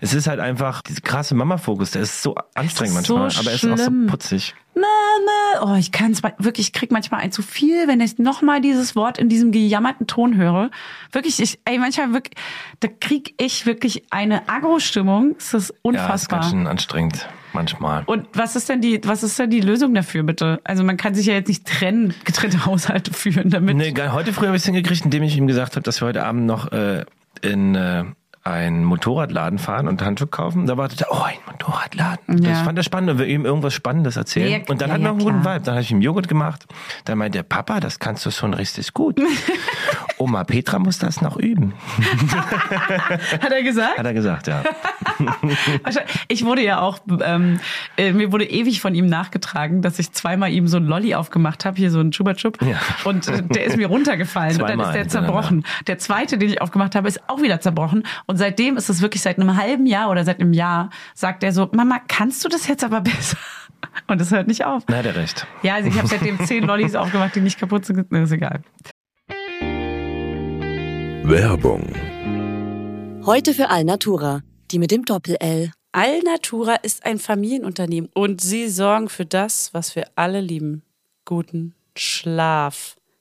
Es ist halt einfach diese krasse Mama-Fokus, der ist so anstrengend ist so manchmal, aber er ist auch so putzig. Mama, oh, ich kann es wirklich, ich krieg manchmal ein zu viel, wenn ich nochmal dieses Wort in diesem gejammerten Ton höre. Wirklich, ich, ey, manchmal wirklich, da krieg ich wirklich eine Agro-Stimmung. Es ist Ja, ist unfassbar. ganz schön anstrengend manchmal. Und was ist denn die, was ist denn die Lösung dafür, bitte? Also man kann sich ja jetzt nicht trennen, getrennte Haushalte führen damit. Nee. Heute früh habe ich es hingekriegt, indem ich ihm gesagt habe, dass wir heute Abend noch äh, in äh, einen Motorradladen fahren und Handschuhe kaufen. Da wartete er, oh, ein Motorradladen. Ja. Das fand er spannend und wir ihm irgendwas Spannendes erzählen. Ja, und dann ja, hatten wir einen guten. Vibe. Dann habe ich ihm Joghurt gemacht. Dann meinte der Papa, das kannst du schon richtig gut. [laughs] Oma Petra muss das noch üben, [laughs] Hat er gesagt? hat er gesagt, ja. Wahrscheinlich- [laughs] Ich wurde ja auch, ähm, äh, mir wurde ewig von ihm nachgetragen, dass ich zweimal ihm so ein Lolli aufgemacht habe, hier so ein Chupa Chup. Ja. Und äh, der ist mir runtergefallen und dann ist der zerbrochen. Der zweite, den ich aufgemacht habe, ist auch wieder zerbrochen. Und seitdem ist es wirklich seit einem halben Jahr oder seit einem Jahr, sagt er so, Mama, kannst du das jetzt aber [laughs] besser? Und es hört nicht auf. Na, hat er recht. Ja, also ich habe seitdem [laughs] zehn Lollis aufgemacht, die nicht kaputt sind. Ist egal. Werbung, Heute für Alnatura, die mit dem Doppel-L. Alnatura ist ein Familienunternehmen und sie sorgen für das, was wir alle lieben. Guten Schlaf.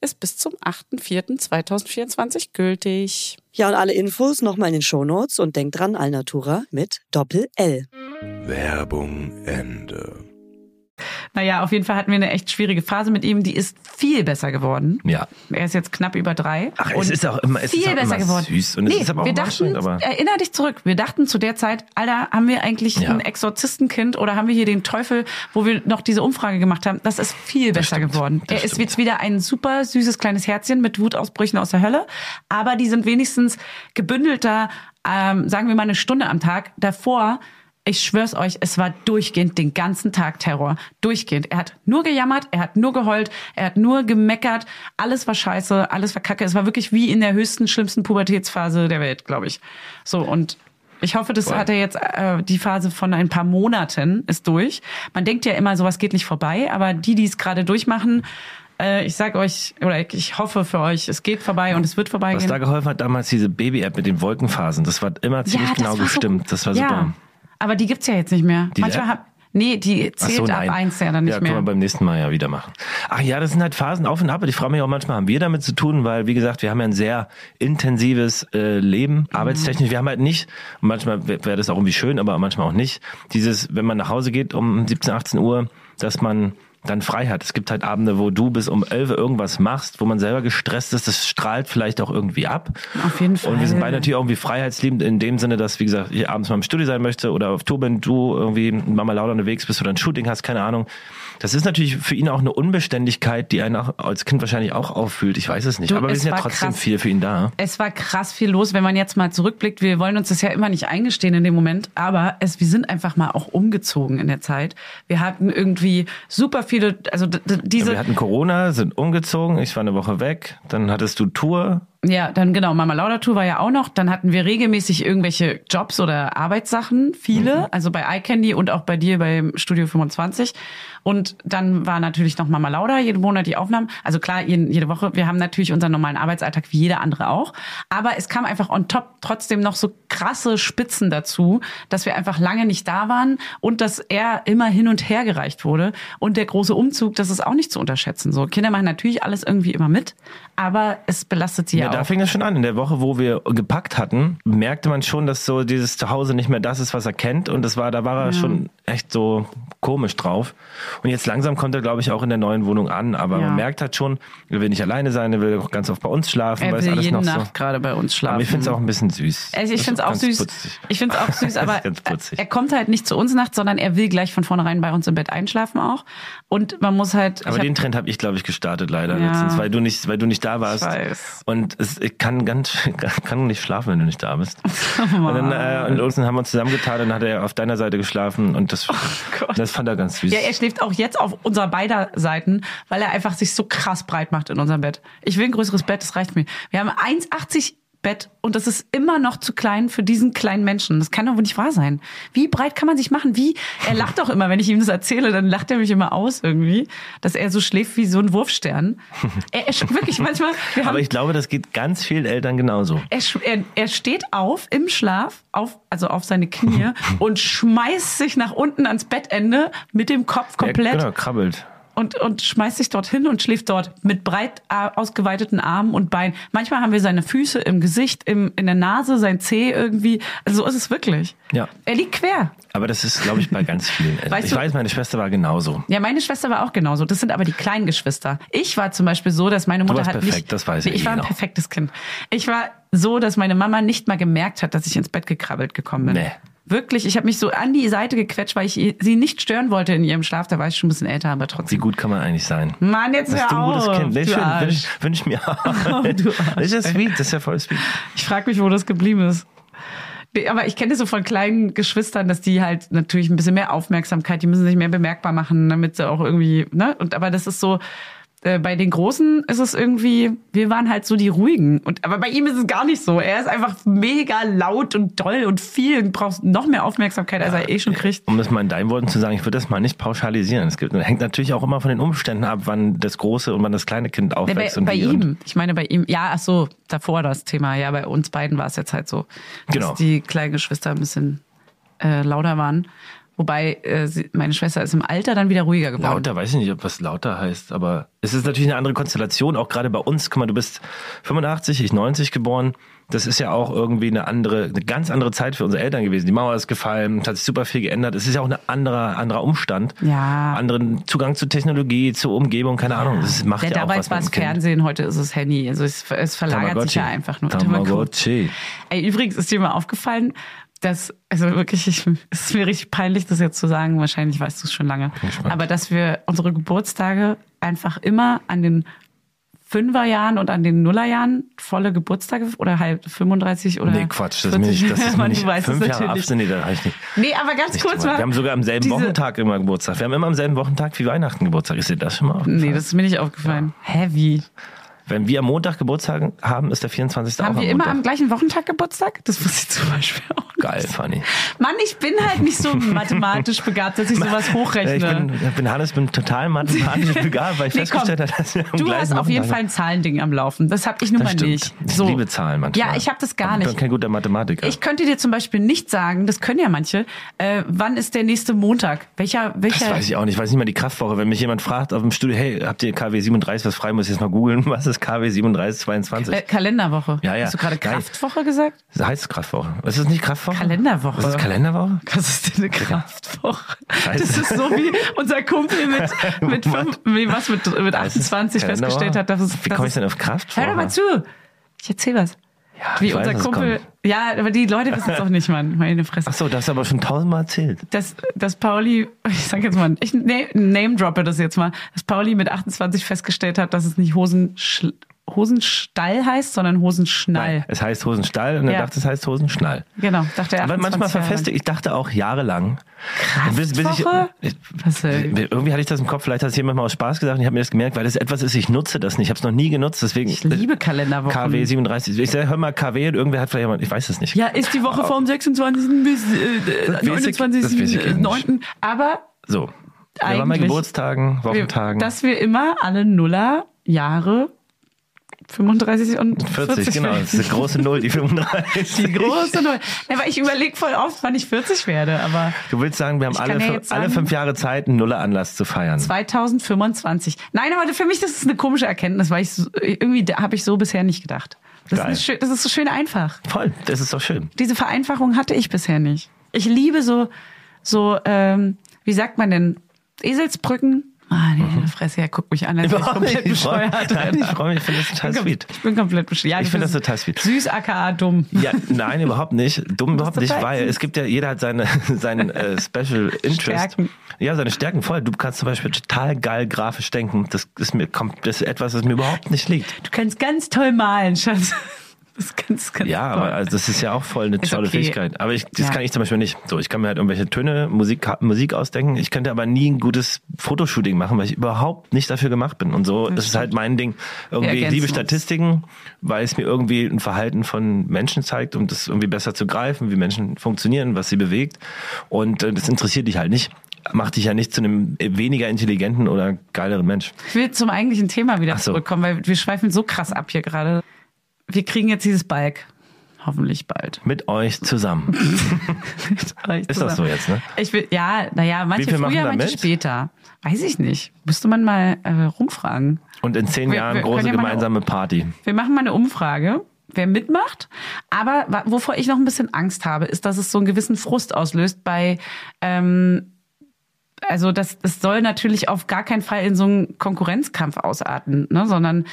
ist bis zum 8.4.2024 gültig. Ja, und alle Infos nochmal in den Shownotes und denkt dran, Alnatura mit Doppel-L. Werbung Ende. Naja, auf jeden Fall hatten wir eine echt schwierige Phase mit ihm. Die ist viel besser geworden. Ja. Er ist jetzt knapp über drei. Ach, es ist auch immer, es viel ist auch besser immer geworden. süß und es nee, ist aber auch wir dachten, aber erinner dich zurück, wir dachten zu der Zeit, Alter, haben wir eigentlich Ja. ein Exorzistenkind oder haben wir hier den Teufel, wo wir noch diese Umfrage gemacht haben? Das ist viel besser stimmt, geworden. das er ist stimmt. jetzt wieder ein super süßes kleines Herzchen mit Wutausbrüchen aus der Hölle, aber die sind wenigstens gebündelter, ähm, sagen wir mal eine Stunde am Tag. Davor ich schwör's euch, es war durchgehend den ganzen Tag Terror. Durchgehend. Er hat nur gejammert, er hat nur geheult, er hat nur gemeckert. Alles war scheiße, alles war kacke. Es war wirklich wie in der höchsten, schlimmsten Pubertätsphase der Welt, glaube ich. So, und ich hoffe, das Voll. hat er jetzt, äh, die Phase von ein paar Monaten ist durch. Man denkt ja immer, sowas geht nicht vorbei, aber die, die es gerade durchmachen, äh, ich sag euch, oder ich hoffe für euch, es geht vorbei und es wird Was vorbeigehen. da geholfen hat, damals diese Baby-App mit den Wolkenphasen, das war immer ziemlich genau war so gestimmt. gut. das war ja. super. Aber die gibt's ja jetzt nicht mehr. Diese Manchmal hab, nee, die zählt so, ab eins ja dann nicht ja, mehr. können wir beim nächsten Mal ja wieder machen. Ach ja, das sind halt Phasen auf und ab. Und Ich frage mich auch manchmal, haben wir damit zu tun, weil, wie gesagt, wir haben ja ein sehr intensives äh, Leben, Mhm. arbeitstechnisch. Wir haben halt nicht, und manchmal wäre wär das auch irgendwie schön, aber manchmal auch nicht, dieses, wenn man nach Hause geht um 17, 18 Uhr, dass man dann frei hat. Es gibt halt Abende, wo du bis um 11 Uhr irgendwas machst, wo man selber gestresst ist, das strahlt vielleicht auch irgendwie ab. Auf jeden Fall. Und wir sind beide natürlich auch irgendwie freiheitsliebend in dem Sinne, dass, wie gesagt, ich abends mal im Studio sein möchte oder auf Tour bin, du irgendwie Mama Lauda unterwegs bist oder ein Shooting hast, keine Ahnung. Das ist natürlich für ihn auch eine Unbeständigkeit, die einen auch als Kind wahrscheinlich auch auffühlt. Ich weiß es nicht. Du, Aber wir es sind ja trotzdem krass. viel für ihn da. Es war krass viel los, wenn man jetzt mal zurückblickt. Wir wollen uns das ja immer nicht eingestehen in dem Moment, aber es, wir sind einfach mal auch umgezogen in der Zeit. Wir hatten irgendwie super viele, also diese, Wir hatten Corona, sind umgezogen, ich war eine Woche weg, dann hattest du Tour. Ja, dann genau, Mama Lauda Tour war ja auch noch. Dann hatten wir regelmäßig irgendwelche Jobs oder Arbeitssachen, viele, also bei iCandy und auch bei dir beim Studio 25. Und dann war natürlich noch Mama Lauda, jeden Monat die Aufnahmen. Also klar, jede Woche. Wir haben natürlich unseren normalen Arbeitsalltag wie jeder andere auch. Aber es kam einfach on top trotzdem noch so krasse Spitzen dazu, dass wir einfach lange nicht da waren und dass er immer hin und her gereicht wurde. Und der große Umzug, das ist auch nicht zu unterschätzen. So, Kinder machen natürlich alles irgendwie immer mit, aber es belastet sie ja, Ja, da auch. fing das schon an. In der Woche, wo wir gepackt hatten, merkte man schon, dass so dieses Zuhause nicht mehr das ist, was er kennt. Und das war, da war er schon echt so komisch drauf. Und jetzt langsam kommt er, glaube ich, auch in der neuen Wohnung an. Aber Ja. man merkt halt schon, er will nicht alleine sein, er will auch ganz oft bei uns schlafen, Er weil will alles jede noch Nacht so. gerade bei uns schlafen. Aber ich finde es auch ein bisschen süß. Also ich finde es auch süß. putzig. Ich finde es auch süß, [laughs] aber er kommt halt nicht zu uns nachts, sondern er will gleich von vornherein bei uns im Bett einschlafen auch. Und man muss halt. Aber ich den hab, Trend habe ich, glaube ich, gestartet leider Ja. letztens, weil du nicht, weil du nicht da warst. weiß. Und es, ich kann ganz, [laughs] kann nicht schlafen, wenn du nicht da bist. [laughs] Oh und dann äh, und irgendwann haben wir uns zusammengetan und dann hat er auf deiner Seite geschlafen und das, Oh das fand er ganz süß. ja, er schläft auch jetzt auf unserer beider Seiten, weil er einfach sich so krass breit macht in unserem Bett. Ich will ein größeres Bett, das reicht mir. Wir haben 1,80 Bett und das ist immer noch zu klein für diesen kleinen Menschen. Das kann doch wohl nicht wahr sein. Wie breit kann man sich machen? Wie? Er lacht doch immer, wenn ich ihm das erzähle, dann lacht er mich immer aus irgendwie, dass er so schläft wie so ein Wurfstern. Er, er wirklich manchmal. Haben, Aber ich glaube, das geht ganz vielen Eltern genauso. er, er, er steht auf im Schlaf, auf, also auf seine Knie [laughs] und schmeißt sich nach unten ans Bettende mit dem Kopf komplett Ja, genau, krabbelt. Und, und schmeißt sich dort hin und schläft dort mit breit äh, ausgeweiteten Armen und Beinen. Manchmal haben wir seine Füße im Gesicht, im, in der Nase, sein Zeh irgendwie. Also so ist es wirklich. Ja. Er liegt quer. Aber das ist, glaube ich, bei ganz vielen Eltern. Weißt ich du- weiß, meine Schwester war genauso. Ja, meine Schwester war auch genauso. Das sind aber die kleinen Geschwister. Ich war zum Beispiel so, dass meine Mutter warst hat perfekt, nicht. das weiß Nee, ich ich war ein genau. perfektes Kind. Ich war so, dass meine Mama nicht mal gemerkt hat, dass ich ins Bett gekrabbelt gekommen bin. Nee. Wirklich, ich habe mich so an die Seite gequetscht, weil ich sie nicht stören wollte in ihrem Schlaf. Da war ich schon ein bisschen älter, aber Wie trotzdem. gut kann man eigentlich sein? Mann, jetzt Bist hör du ein gutes auf, Kind? Nee, schön, Arsch. wünsch, wünsch mir [laughs] auch. du Arsch, das ist ja sweet, das ist ja voll sweet. Ich frage mich, wo das geblieben ist. Aber ich kenne das so von kleinen Geschwistern, dass die halt natürlich ein bisschen mehr Aufmerksamkeit, die müssen sich mehr bemerkbar machen, damit sie auch irgendwie, ne? Und aber das ist so, äh, bei den Großen ist es irgendwie, wir waren halt so die ruhigen. Und aber bei ihm ist es gar nicht so. Er ist einfach mega laut und toll und viel und braucht noch mehr Aufmerksamkeit, als er eh schon kriegt. Um das mal in deinen Worten zu sagen, ich würde das mal nicht pauschalisieren. Es gibt, hängt natürlich auch immer von den Umständen ab, wann das große und wann das kleine Kind aufwächst. bei, und bei wie. ihm, ich meine bei ihm, ja, ach so, davor das Thema, ja, bei uns beiden war es jetzt halt so, dass Genau. die kleinen Geschwister ein bisschen äh, lauter waren. Wobei äh, sie, meine Schwester ist im Alter dann wieder ruhiger geworden. Lauter, weiß ich nicht, ob was lauter heißt, aber es ist natürlich eine andere Konstellation, auch gerade bei uns. Guck mal, du bist 85, ich 90 geboren. Das ist ja auch irgendwie eine andere, eine ganz andere Zeit für unsere Eltern gewesen. Die Mauer ist gefallen, hat sich super viel geändert. Es ist ja auch ein anderer, anderer Umstand. Ja. Anderen Zugang zu Technologie, zur Umgebung, keine Ahnung. Das macht Der ja auch damals was war es. Fernsehen, heute ist es Handy. Also es, es verlagert sich ja einfach nur. Tamagotchi. Ey, übrigens ist dir mal aufgefallen, dass, also wirklich, ich, es ist mir richtig peinlich, das jetzt zu sagen, wahrscheinlich weißt du es schon lange, aber dass wir unsere Geburtstage einfach immer an den Fünferjahren und an den Nullerjahren volle Geburtstage oder halt 35 oder Nee, Quatsch, das ist 40, mir nicht, das ist [laughs] mir nicht fünf Jahre. Abstand, nee, da reicht nicht. Nee, aber ganz Nicht kurz mal. Wir haben sogar am selben Wochentag immer Geburtstag. Wir haben immer am selben Wochentag wie Weihnachten Geburtstag. Ist dir das schon mal aufgefallen? Nee, das ist mir nicht aufgefallen. Hä, wie? Wenn wir am Montag Geburtstag haben, ist der 24. Haben auch wir am immer am Montag. gleichen Wochentag Geburtstag? Das wusste ich zum Beispiel auch nicht. Geil, funny. Mann, ich bin halt nicht so mathematisch begabt, dass ich sowas [laughs] hochrechne. Ich bin, ich bin Hannes, bin total mathematisch [laughs] begabt, weil ich Nee, festgestellt habe, dass wir am Du hast auf jeden Fall ein Zahlending am Laufen. Das habe ich nun Das mal nicht. Ich liebe Zahlen manchmal. Ja, ich habe das gar Ich bin nicht. kein guter Mathematiker. Ich könnte dir zum Beispiel nicht sagen, das können ja manche, äh, wann ist der nächste Montag? Welcher, das welcher? weiß ich auch nicht. Ich weiß nicht mal die Kraftwoche. Wenn mich jemand fragt auf dem Studio, hey, habt ihr KW 37 was frei, muss ich jetzt mal googeln, [laughs] was ist ist KW 3722. Äh, Kalenderwoche. Ja, ja. Hast du gerade. Kraftwoche gesagt? Das heißt Kraftwoche. Ist das nicht Kraftwoche? Kalenderwoche. Ist das Kalenderwoche? Was ist denn eine Kraftwoche? Scheiße. Das ist so wie unser Kumpel mit, [laughs] mit, fünf, wie was mit, mit Heißt es 28 Kalenderwoche? festgestellt hat. Dass es, Wie komme ich denn auf Kraftwoche? Hör doch mal zu. Ich erzähl was. Ja, Wie weiß, unser was Kumpel. Ja, aber die Leute wissen es doch nicht, Mann. Meine Fresse. Ach so, das hast du aber schon tausendmal erzählt. dass, dass Pauli, ich sag jetzt mal, ich na- name droppe das jetzt mal, dass Pauli mit 28 festgestellt hat, dass es nicht Hosenschl Hosenstall heißt, sondern Hosenschnall. Nein, es heißt Hosenstall und er Ja. dachte, es heißt Hosenschnall. Genau, dachte er. Aber 28 manchmal verfestigt, ich dachte auch jahrelang. Bis, bis ich, Kraftwoche? ich, äh, irgendwie hatte ich das im Kopf, vielleicht hat es jemand mal aus Spaß gesagt und ich habe mir das gemerkt, weil das etwas ist, ich nutze das nicht. Ich habe es noch nie genutzt, deswegen. Ich liebe Kalenderwochen. KW 37. Ich sag, hör mal KW und irgendwer hat vielleicht jemand, ich weiß es nicht. Ja, ist die Woche vom 26. bis äh, Das weiß ich- das weiß ich 29. nicht. 9. Aber So. Wir waren bei Geburtstagen, Wochentagen. dass wir immer alle Nuller Jahre 35 und 40, 40, genau. Das ist eine große Null, die 35. Die große Null. Ja, aber ich überlege voll oft, wann ich 40 werde. Aber Du willst sagen, wir haben alle, ja alle fünf Jahre Zeit, einen Nuller-Anlass zu feiern. 2025. Nein, aber für mich das ist eine komische Erkenntnis, weil ich so, irgendwie habe ich so bisher nicht gedacht. Das Geil. ist, schön, das ist so schön einfach. Voll, das ist doch schön. Diese Vereinfachung hatte ich bisher nicht. Ich liebe so, so, ähm, wie sagt man denn, Eselsbrücken? Ah, nee, Fresse, ja, guck mich an, als wäre ich komplett Mhm. ich freu, bescheuert. nein, ich freue mich, ich finde das total Ich sweet. Ich bin komplett bescheuert. Ja, Ich finde das total sweet. Süß, aka dumm. Ja, nein, überhaupt nicht. Dumm überhaupt nicht, weil süß. es gibt ja, jeder hat seine, [laughs] seinen äh, Special Interest. Stärken. Ja, seine Stärken voll. Du kannst zum Beispiel total geil grafisch denken. Das ist mir, kommt, das ist etwas, das mir überhaupt nicht liegt. Du kannst ganz toll malen, Schatz. Das ist ganz, ganz Ja, toll. aber also das ist ja auch voll eine Ist tolle okay. Fähigkeit. Aber ich, das Ja. kann ich zum Beispiel nicht. So, ich kann mir halt irgendwelche Töne, Musik, Musik ausdenken. Ich könnte aber nie ein gutes Fotoshooting machen, weil ich überhaupt nicht dafür gemacht bin. Und so ist es halt mein Ding. Irgendwie, ich liebe uns. Statistiken, weil es mir irgendwie ein Verhalten von Menschen zeigt, um das irgendwie besser zu greifen, wie Menschen funktionieren, was sie bewegt. Und äh, das interessiert dich halt nicht. Macht dich ja nicht zu einem weniger intelligenten oder geileren Mensch. Ich will zum eigentlichen Thema wieder so. zurückkommen, weil wir schweifen so krass ab hier gerade. Wir kriegen jetzt dieses Balk. Hoffentlich bald. Mit euch zusammen. [laughs] [laughs] Ist das so jetzt, ne? Ich will, ja, naja, manche früher, manche mit? später. Weiß ich nicht. Müsste man mal äh, rumfragen. Und in zehn Wir- Jahren wir große ja gemeinsame Party. Wir machen mal eine Umfrage, wer mitmacht. Aber wovor ich noch ein bisschen Angst habe, ist, dass es so einen gewissen Frust auslöst bei, ähm, also das, das soll natürlich auf gar keinen Fall in so einen Konkurrenzkampf ausarten, ne? sondern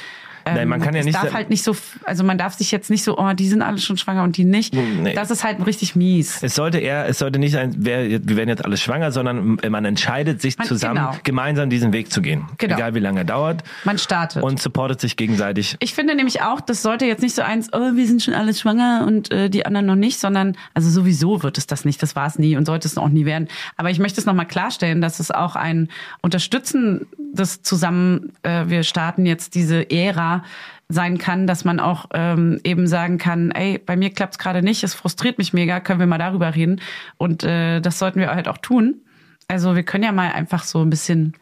Nein, man kann ja es nicht darf halt nicht so, also man darf sich jetzt nicht so, oh, die sind alle schon schwanger und die nicht. Nee. Das ist halt richtig mies. Es sollte eher, es sollte nicht sein, wer, wir werden jetzt alle schwanger, sondern man entscheidet sich Man- zusammen, genau. gemeinsam diesen Weg zu gehen. Genau. Egal wie lange er dauert. Man startet. Und supportet sich gegenseitig. Ich finde nämlich auch, das sollte jetzt nicht so eins, oh, wir sind schon alle schwanger und äh, die anderen noch nicht, sondern also sowieso wird es das nicht, das war es nie und sollte es auch nie werden. Aber ich möchte es nochmal klarstellen, dass es auch ein Unterstützen des zusammen, äh, wir starten jetzt diese Ära sein kann, dass man auch ähm, eben sagen kann, ey, bei mir klappt's gerade nicht, es frustriert mich mega, können wir mal darüber reden. Und äh, das sollten wir halt auch tun. Also wir können ja mal einfach so ein bisschen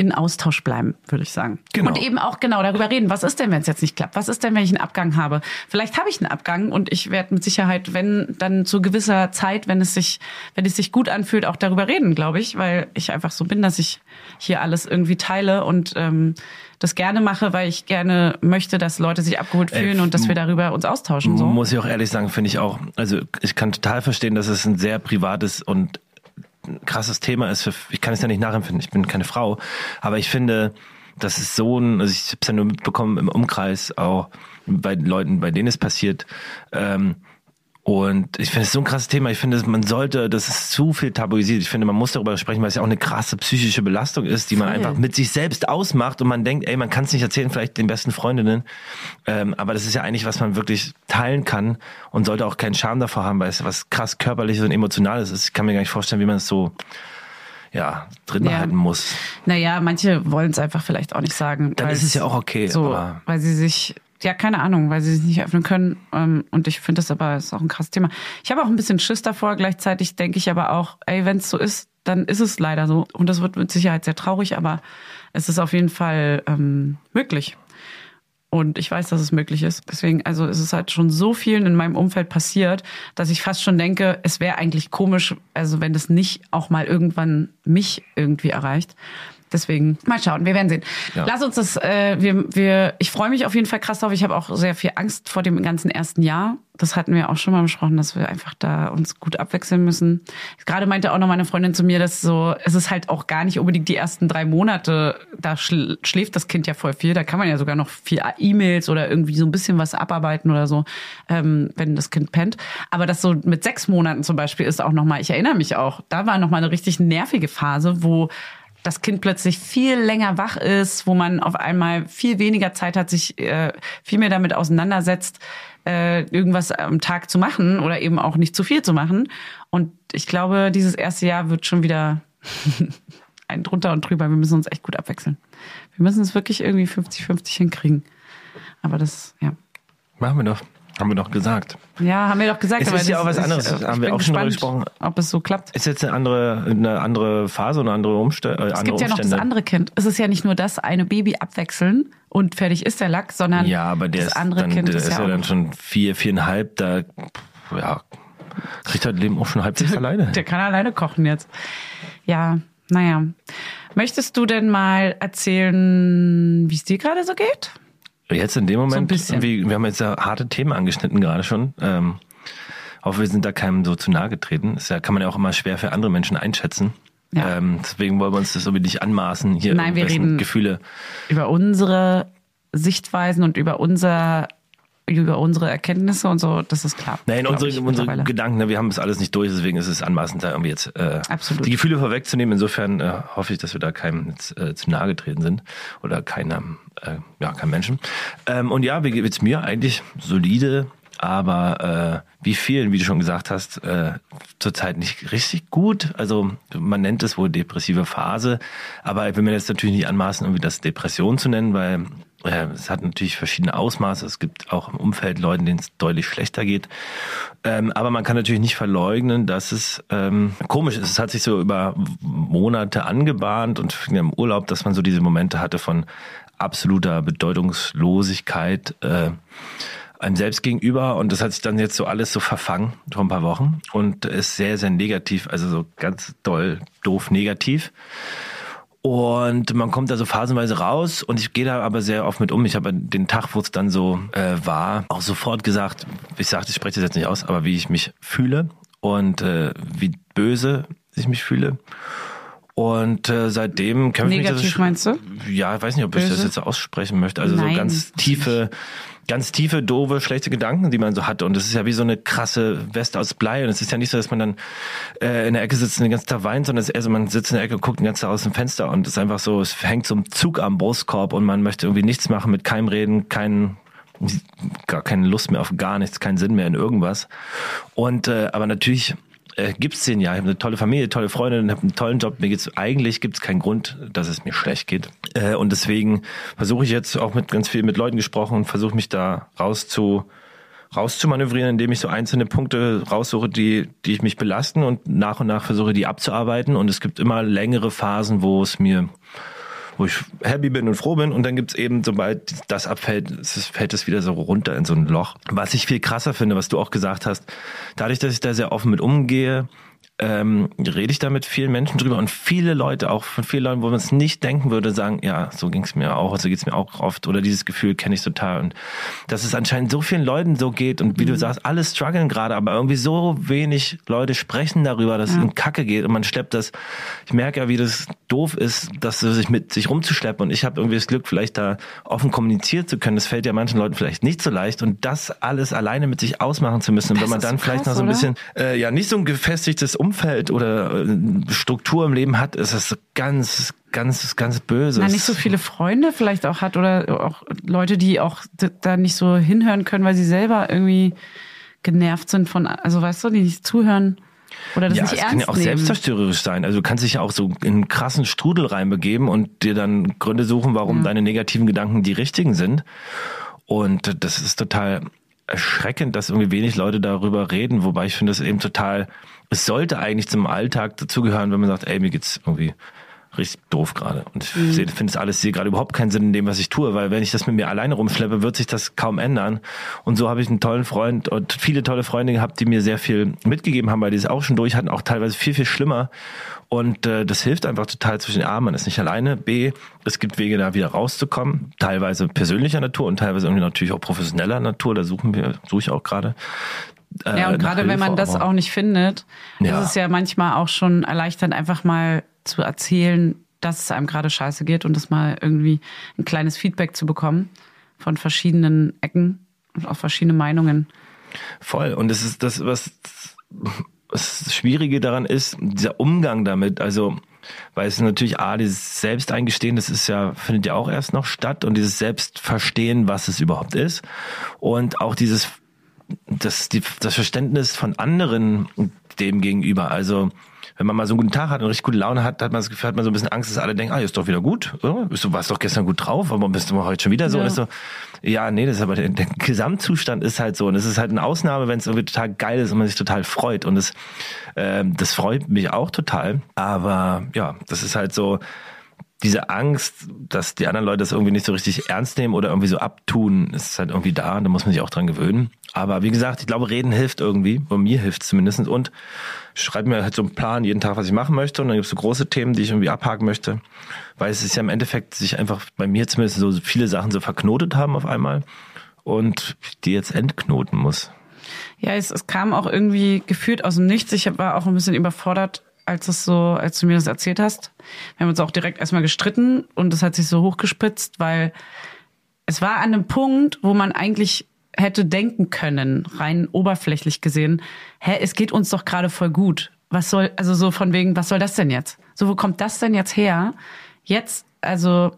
in Austausch bleiben, würde ich sagen. Genau. Und eben auch genau darüber reden, was ist denn, wenn es jetzt nicht klappt? Was ist denn, wenn ich einen Abgang habe? Vielleicht habe ich einen Abgang und ich werde mit Sicherheit, wenn dann zu gewisser Zeit, wenn es sich, wenn es sich gut anfühlt, auch darüber reden, glaube ich, weil ich einfach so bin, dass ich hier alles irgendwie teile und ähm, das gerne mache, weil ich gerne möchte, dass Leute sich abgeholt Ey, fühlen und dass wir darüber uns austauschen. So. Muss ich auch ehrlich sagen, finde ich auch. Also ich kann total verstehen, dass es ein sehr privates und ein krasses Thema ist. Für, ich kann es ja nicht nachempfinden. Ich bin keine Frau, aber ich finde, das ist so ein. Also ich habe es ja nur mitbekommen im Umkreis auch bei Leuten, bei denen es passiert. Ähm, und ich finde es so ein krasses Thema. Ich finde, man sollte, das ist zu viel tabuisiert. Ich finde, man muss darüber sprechen, weil es ja auch eine krasse psychische Belastung ist, die man Voll. einfach mit sich selbst ausmacht und man denkt, ey, man kann es nicht erzählen, vielleicht den besten Freundinnen. Ähm, aber das ist ja eigentlich, was man wirklich teilen kann und sollte auch keinen Scham davor haben, weil es was krass körperliches und emotionales ist. Ich kann mir gar nicht vorstellen, wie man es so ja, drin Ja. behalten muss. Naja, manche wollen es einfach vielleicht auch nicht sagen. Dann ist es ja auch okay, So, aber- weil sie sich, ja, keine Ahnung, weil sie sich nicht öffnen können. Ähm, und ich finde das aber ist auch ein krasses Thema. Ich habe auch ein bisschen Schiss davor. Gleichzeitig denke ich aber auch, ey, wenn es so ist, dann ist es leider so. Und das wird mit Sicherheit sehr traurig, aber es ist auf jeden Fall ähm, möglich. Und ich weiß, dass es möglich ist. Deswegen, also es ist halt schon so vielen in meinem Umfeld passiert, dass ich fast schon denke, es wäre eigentlich komisch, also wenn das nicht auch mal irgendwann mich irgendwie erreicht. Deswegen mal schauen, wir werden sehen. Ja. Lass uns das, äh, wir, wir, ich freue mich auf jeden Fall krass drauf. Ich habe auch sehr viel Angst vor dem ganzen ersten Jahr. Das hatten wir auch schon mal besprochen, dass wir einfach da uns gut abwechseln müssen. Gerade meinte auch noch meine Freundin zu mir, dass so, es ist halt auch gar nicht unbedingt die ersten drei Monate, da schl schläft das Kind ja voll viel. Da kann man ja sogar noch viel E-Mails oder irgendwie so ein bisschen was abarbeiten oder so, ähm, wenn das Kind pennt. Aber das so mit sechs Monaten zum Beispiel ist auch nochmal, ich erinnere mich auch, da war nochmal eine richtig nervige Phase, wo das Kind plötzlich viel länger wach ist, wo man auf einmal viel weniger Zeit hat, sich äh, viel mehr damit auseinandersetzt, äh, irgendwas am Tag zu machen oder eben auch nicht zu viel zu machen. Und ich glaube, dieses erste Jahr wird schon wieder [laughs] ein drunter und drüber. Wir müssen uns echt gut abwechseln. Wir müssen es wirklich irgendwie 50-50 hinkriegen. Aber das, ja. Machen wir doch. Haben wir doch gesagt. Ja, haben wir doch gesagt. Es aber ist ja auch was ist- anderes. ich Haben wir auch schon gespannt, gesprochen. Ob es so klappt. Ist jetzt eine andere, eine andere Phase oder andere, Umste äh, Es gibt ja noch Umstände? das andere Kind. Es ist ja nicht nur das eine Baby abwechseln und fertig ist der Lack, sondern Ja, aber der das ist, andere dann, Kind der ist, ist ja, ja, dann schon vier, viereinhalb, da ja, kriegt das Leben auch schon halbwegs alleine. der kann alleine kochen jetzt. Ja, naja. Möchtest du denn mal erzählen, wie es dir gerade so geht? Jetzt in dem Moment, bisschen. wie, wir haben jetzt ja harte Themen angeschnitten gerade schon. Ähm, hoffe, wir sind da keinem so zu nahe getreten. Ist ja, kann man ja auch immer schwer für andere Menschen einschätzen. Ja. Ähm, deswegen wollen wir uns das irgendwie nicht anmaßen, hier Nein, wir reden- Gefühle. Über unsere Sichtweisen und über unser über unsere Erkenntnisse und so, das ist klar. Nein, unsere, ich, unsere. Gedanken, ne, wir haben das alles nicht durch, deswegen ist es anmaßend, da irgendwie jetzt äh, Absolut. die Gefühle vorwegzunehmen. Insofern äh, hoffe ich, dass wir da keinem jetzt, äh, zu nahe getreten sind oder keinem, äh, ja, keinem Menschen. Ähm, und ja, wie geht's mir? Eigentlich solide, aber äh, wie vielen, wie du schon gesagt hast, äh, zurzeit nicht richtig gut. Also man nennt es wohl depressive Phase, aber ich will mir jetzt natürlich nicht anmaßen, irgendwie das Depression zu nennen, weil es hat natürlich verschiedene Ausmaße. Es gibt auch im Umfeld Leuten, denen es deutlich schlechter geht. Ähm, aber man kann natürlich nicht verleugnen, dass es ähm, komisch ist. Es hat sich so über Monate angebahnt und im Urlaub, dass man so diese Momente hatte von absoluter Bedeutungslosigkeit. Äh, einem selbst gegenüber und das hat sich dann jetzt so alles so verfangen vor ein paar Wochen und ist sehr, sehr negativ, also so ganz doll, doof negativ. Und man kommt da so phasenweise raus und ich gehe da aber sehr oft mit um. Ich habe den Tag, wo es dann so äh, war, auch sofort gesagt, ich sagte, ich spreche das jetzt nicht aus, aber wie ich mich fühle und äh, wie böse ich mich fühle. Und äh, seitdem kämpfe ich Negativ meinst du? Ja, ich weiß nicht, ob ich das Böse? jetzt aussprechen möchte. Also Nein, so ganz tiefe, ganz tiefe, doofe, schlechte Gedanken, die man so hatte. Und das ist ja wie so eine krasse Weste aus Blei. Und es ist ja nicht so, dass man dann äh, in der Ecke sitzt und den ganzen Tag weint, sondern es ist eher so, man sitzt in der Ecke und guckt den ganzen Tag aus dem Fenster und es ist einfach so, es hängt so ein Zug am Brustkorb und man möchte irgendwie nichts machen, mit keinem reden, keinen gar keine Lust mehr auf gar nichts, keinen Sinn mehr in irgendwas. Und äh, aber natürlich äh, gibt's den ja. Ich habe eine tolle Familie, tolle Freundin, habe einen tollen Job. Mir geht's eigentlich gibt's keinen Grund, dass es mir schlecht geht. Äh, und deswegen versuche ich jetzt auch mit ganz viel mit Leuten gesprochen und versuche mich da raus zu rauszumanövrieren, indem ich so einzelne Punkte raussuche, die, die ich mich belasten und nach und nach versuche, die abzuarbeiten. Und es gibt immer längere Phasen, wo es mir wo ich happy bin und froh bin und dann gibt's eben, sobald das abfällt, fällt es wieder so runter in so ein Loch. Was ich viel krasser finde, was du auch gesagt hast, dadurch, dass ich da sehr offen mit umgehe, ähm, rede ich da mit vielen Menschen drüber und viele Leute, auch von vielen Leuten, wo man es nicht denken würde, sagen, ja, so ging's mir auch, so geht's mir auch oft oder dieses Gefühl kenne ich total. Und dass es anscheinend so vielen Leuten so geht und wie du sagst, alle strugglen gerade, aber irgendwie so wenig Leute sprechen darüber, dass es ihnen kacke geht und man schleppt das, ich merke ja, wie das doof ist, das sich mit sich rumzuschleppen und ich habe irgendwie das Glück, vielleicht da offen kommunizieren zu können, das fällt ja manchen Leuten vielleicht nicht so leicht und das alles alleine mit sich ausmachen zu müssen und wenn man dann so vielleicht krass, noch so ein oder? bisschen äh, ja nicht so ein gefestigtes Umfeld oder äh, Struktur im Leben hat, ist das so ganz, ganz, ganz böse. Nicht so viele Freunde vielleicht auch hat oder auch Leute, die auch da nicht so hinhören können, weil sie selber irgendwie genervt sind von, also weißt du, die nicht zuhören oder das ja, nicht es ernst kann ja auch nehmen. selbstzerstörerisch sein. Also du kannst dich ja auch so in einen krassen Strudel reinbegeben und dir dann Gründe suchen, warum Ja. deine negativen Gedanken die richtigen sind. Und das ist total erschreckend, dass irgendwie wenig Leute darüber reden, wobei ich finde es eben total, es sollte eigentlich zum Alltag dazugehören, wenn man sagt, ey, mir geht's irgendwie richtig doof gerade. Und ich Mhm. finde es alles, sehe gerade überhaupt keinen Sinn in dem, was ich tue, weil wenn ich das mit mir alleine rumschleppe, wird sich das kaum ändern. Und so habe ich einen tollen Freund und viele tolle Freunde gehabt, die mir sehr viel mitgegeben haben, weil die es auch schon durch hatten, auch teilweise viel, viel schlimmer. Und äh, das hilft einfach total zwischen A, man ist nicht alleine, B, es gibt Wege, da wieder rauszukommen, teilweise persönlicher Natur und teilweise irgendwie natürlich auch professioneller Natur, da suchen wir, suche ich auch gerade. äh, Ja, und gerade wenn man das auch nicht findet, Ja. ist es ja manchmal auch schon erleichternd, einfach mal zu erzählen, dass es einem gerade scheiße geht und das mal irgendwie ein kleines Feedback zu bekommen von verschiedenen Ecken und auch verschiedene Meinungen. Voll. Und das ist das, was das Schwierige daran ist, dieser Umgang damit. Also, weil es natürlich A, dieses Selbsteingestehen, das ist ja, findet ja auch erst noch statt und dieses Selbstverstehen, was es überhaupt ist. Und auch dieses, das, die, das Verständnis von anderen dem gegenüber. Also, wenn man mal so einen guten Tag hat und richtig gute Laune hat, hat man das Gefühl, hat man so ein bisschen Angst, dass alle denken, ah, ist doch wieder gut. Bist du warst doch gestern gut drauf, aber bist du heute schon wieder so? Ja. Und ist so ja, nee, das ist aber der, der Gesamtzustand ist halt so. Und es ist halt eine Ausnahme, wenn es irgendwie total geil ist und man sich total freut. Und das, ähm, das freut mich auch total. Aber ja, das ist halt so, diese Angst, dass die anderen Leute das irgendwie nicht so richtig ernst nehmen oder irgendwie so abtun, ist halt irgendwie da und da muss man sich auch dran gewöhnen. Aber wie gesagt, ich glaube, reden hilft irgendwie, bei mir hilft zumindest und ich schreibe mir halt so einen Plan jeden Tag, was ich machen möchte und dann gibt es so große Themen, die ich irgendwie abhaken möchte, weil es ist ja im Endeffekt sich einfach bei mir zumindest so viele Sachen so verknotet haben auf einmal und die jetzt entknoten muss. Ja, es, es kam auch irgendwie gefühlt aus dem Nichts. Ich war auch ein bisschen überfordert, als es so, als du mir das erzählt hast. Wir haben uns auch direkt erstmal gestritten und es hat sich so hochgespitzt, weil es war an einem Punkt, wo man eigentlich hätte denken können, rein oberflächlich gesehen, hä, es geht uns doch gerade voll gut. Was soll, also so von wegen, was soll das denn jetzt? So, wo kommt das denn jetzt her? Jetzt, also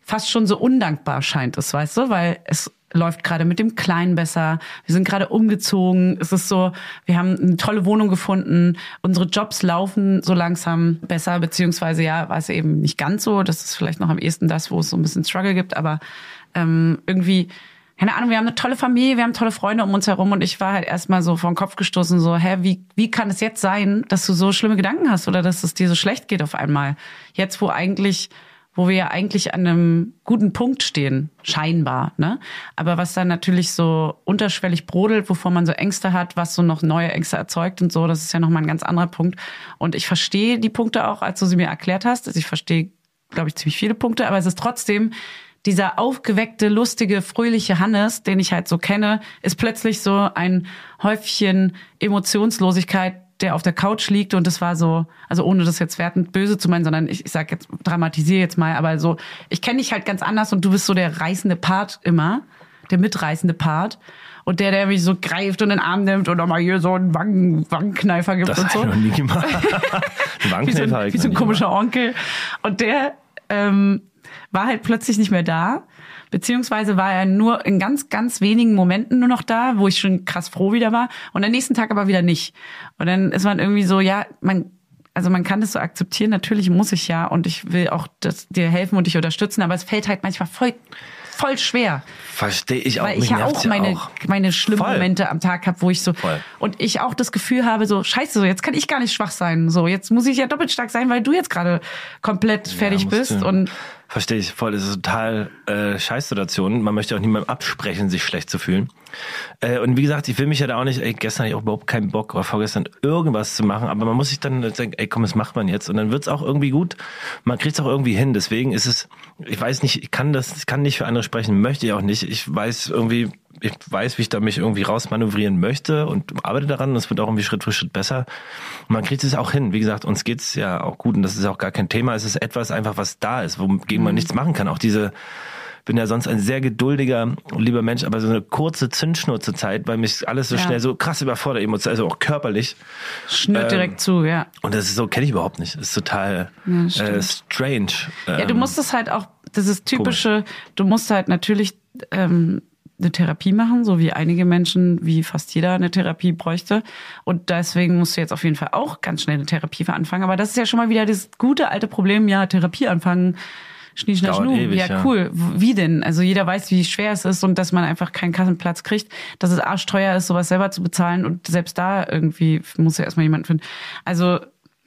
fast schon so undankbar scheint es, weißt du, weil es läuft gerade mit dem Kleinen besser. Wir sind gerade umgezogen. Es ist so, wir haben eine tolle Wohnung gefunden. Unsere Jobs laufen so langsam besser, beziehungsweise ja, war es eben nicht ganz so. Das ist vielleicht noch am ehesten das, wo es so ein bisschen Struggle gibt, aber ähm, irgendwie, keine Ahnung, wir haben eine tolle Familie, wir haben tolle Freunde um uns herum und ich war halt erstmal so vor den Kopf gestoßen, so, hä, wie, wie kann es jetzt sein, dass du so schlimme Gedanken hast oder dass es dir so schlecht geht auf einmal? Jetzt, wo eigentlich wo wir ja eigentlich an einem guten Punkt stehen, scheinbar, ne? Aber was dann natürlich so unterschwellig brodelt, wovor man so Ängste hat, was so noch neue Ängste erzeugt und so, das ist ja nochmal ein ganz anderer Punkt. Und ich verstehe die Punkte auch, als du sie mir erklärt hast. Also ich verstehe, glaube ich, ziemlich viele Punkte, aber es ist trotzdem dieser aufgeweckte, lustige, fröhliche Hannes, den ich halt so kenne, ist plötzlich so ein Häufchen Emotionslosigkeit, der auf der Couch liegt und das war so, also ohne das jetzt wertend böse zu meinen, sondern ich, ich sag jetzt, dramatisiere jetzt mal, aber so, ich kenne dich halt ganz anders und du bist so der reißende Part immer, der mitreißende Part und der, der mich so greift und in den Arm nimmt und nochmal hier so einen Wangen, Wangenkneifer gibt Das und habe so ich noch nie gemacht. Ein wie so Wangenkneifer ein, wie so ein komischer Onkel. Und der ähm, war halt plötzlich nicht mehr da. Beziehungsweise war er nur in ganz, ganz wenigen Momenten nur noch da, wo ich schon krass froh wieder war. Und am nächsten Tag aber wieder nicht. Und dann ist man irgendwie so, ja, man, also man kann das so akzeptieren. Natürlich muss ich ja und ich will auch das, dir helfen und dich unterstützen. Aber es fällt halt manchmal voll, voll schwer. Verstehe ich auch. Weil ich ja auch meine, auch. meine schlimmen Voll. Momente am Tag habe, wo ich so Voll. und ich auch das Gefühl habe, so scheiße, so jetzt kann ich gar nicht schwach sein. So jetzt muss ich ja doppelt stark sein, weil du jetzt gerade komplett fertig musst bist du. und Verstehe ich voll. Das ist total äh, Scheißsituation. Man möchte auch niemandem absprechen, sich schlecht zu fühlen. Äh, und wie gesagt, ich will mich ja da auch nicht, ey, gestern hatte ich auch überhaupt keinen Bock oder vorgestern irgendwas zu machen, aber man muss sich dann denken, ey komm, das macht man jetzt. Und dann wird's auch irgendwie gut. Man kriegt's auch irgendwie hin. Deswegen ist es, ich weiß nicht, ich kann das, ich kann nicht für andere sprechen, möchte ich auch nicht. Ich weiß irgendwie, ich weiß, wie ich da mich irgendwie rausmanövrieren möchte und arbeite daran. Das wird auch irgendwie Schritt für Schritt besser. Und man kriegt es auch hin. Wie gesagt, uns geht's ja auch gut und das ist auch gar kein Thema. Es ist etwas einfach, was da ist, wogegen man nichts machen kann. Auch diese, bin ja sonst ein sehr geduldiger, lieber Mensch, aber so eine kurze Zündschnur zur Zeit, weil mich alles so Ja. schnell so krass überfordert, emotional, also auch körperlich. schnürt Ähm, direkt zu, ja. Und das ist so, kenne ich überhaupt nicht. Das ist total Ja, äh, strange. Ja, du Ähm, musst es halt auch, das ist typische, du musst halt natürlich ähm, eine Therapie machen, so wie einige Menschen, wie fast jeder eine Therapie bräuchte. Und deswegen musst du jetzt auf jeden Fall auch ganz schnell eine Therapie anfangen. Aber das ist ja schon mal wieder das gute alte Problem, ja, Therapie anfangen. Schnie, Dauert schnu. ewig, ja, ja. cool. W- Wie denn? Also jeder weiß, wie schwer es ist und dass man einfach keinen Kassenplatz kriegt, dass es arschteuer ist, sowas selber zu bezahlen und selbst da irgendwie muss ja erstmal jemand finden. Also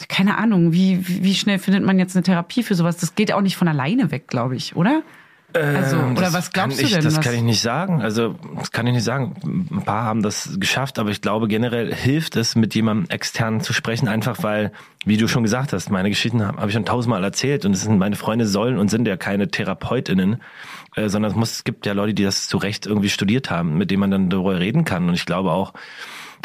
keine Ahnung, wie, wie wie schnell findet man jetzt eine Therapie für sowas? Das geht auch nicht von alleine weg, glaube ich, oder? Also, Ähm, oder das was kann glaubst ich, du denn? Das was? kann ich nicht sagen. Also, das kann ich nicht sagen. Ein paar haben das geschafft, aber ich glaube, generell hilft es, mit jemandem extern zu sprechen, einfach weil, wie du schon gesagt hast, meine Geschichten habe hab ich schon tausendmal erzählt und es sind meine Freunde sollen und sind ja keine TherapeutInnen, äh, sondern es, muss, es gibt ja Leute, die das zu Recht irgendwie studiert haben, mit denen man dann darüber reden kann. Und ich glaube auch,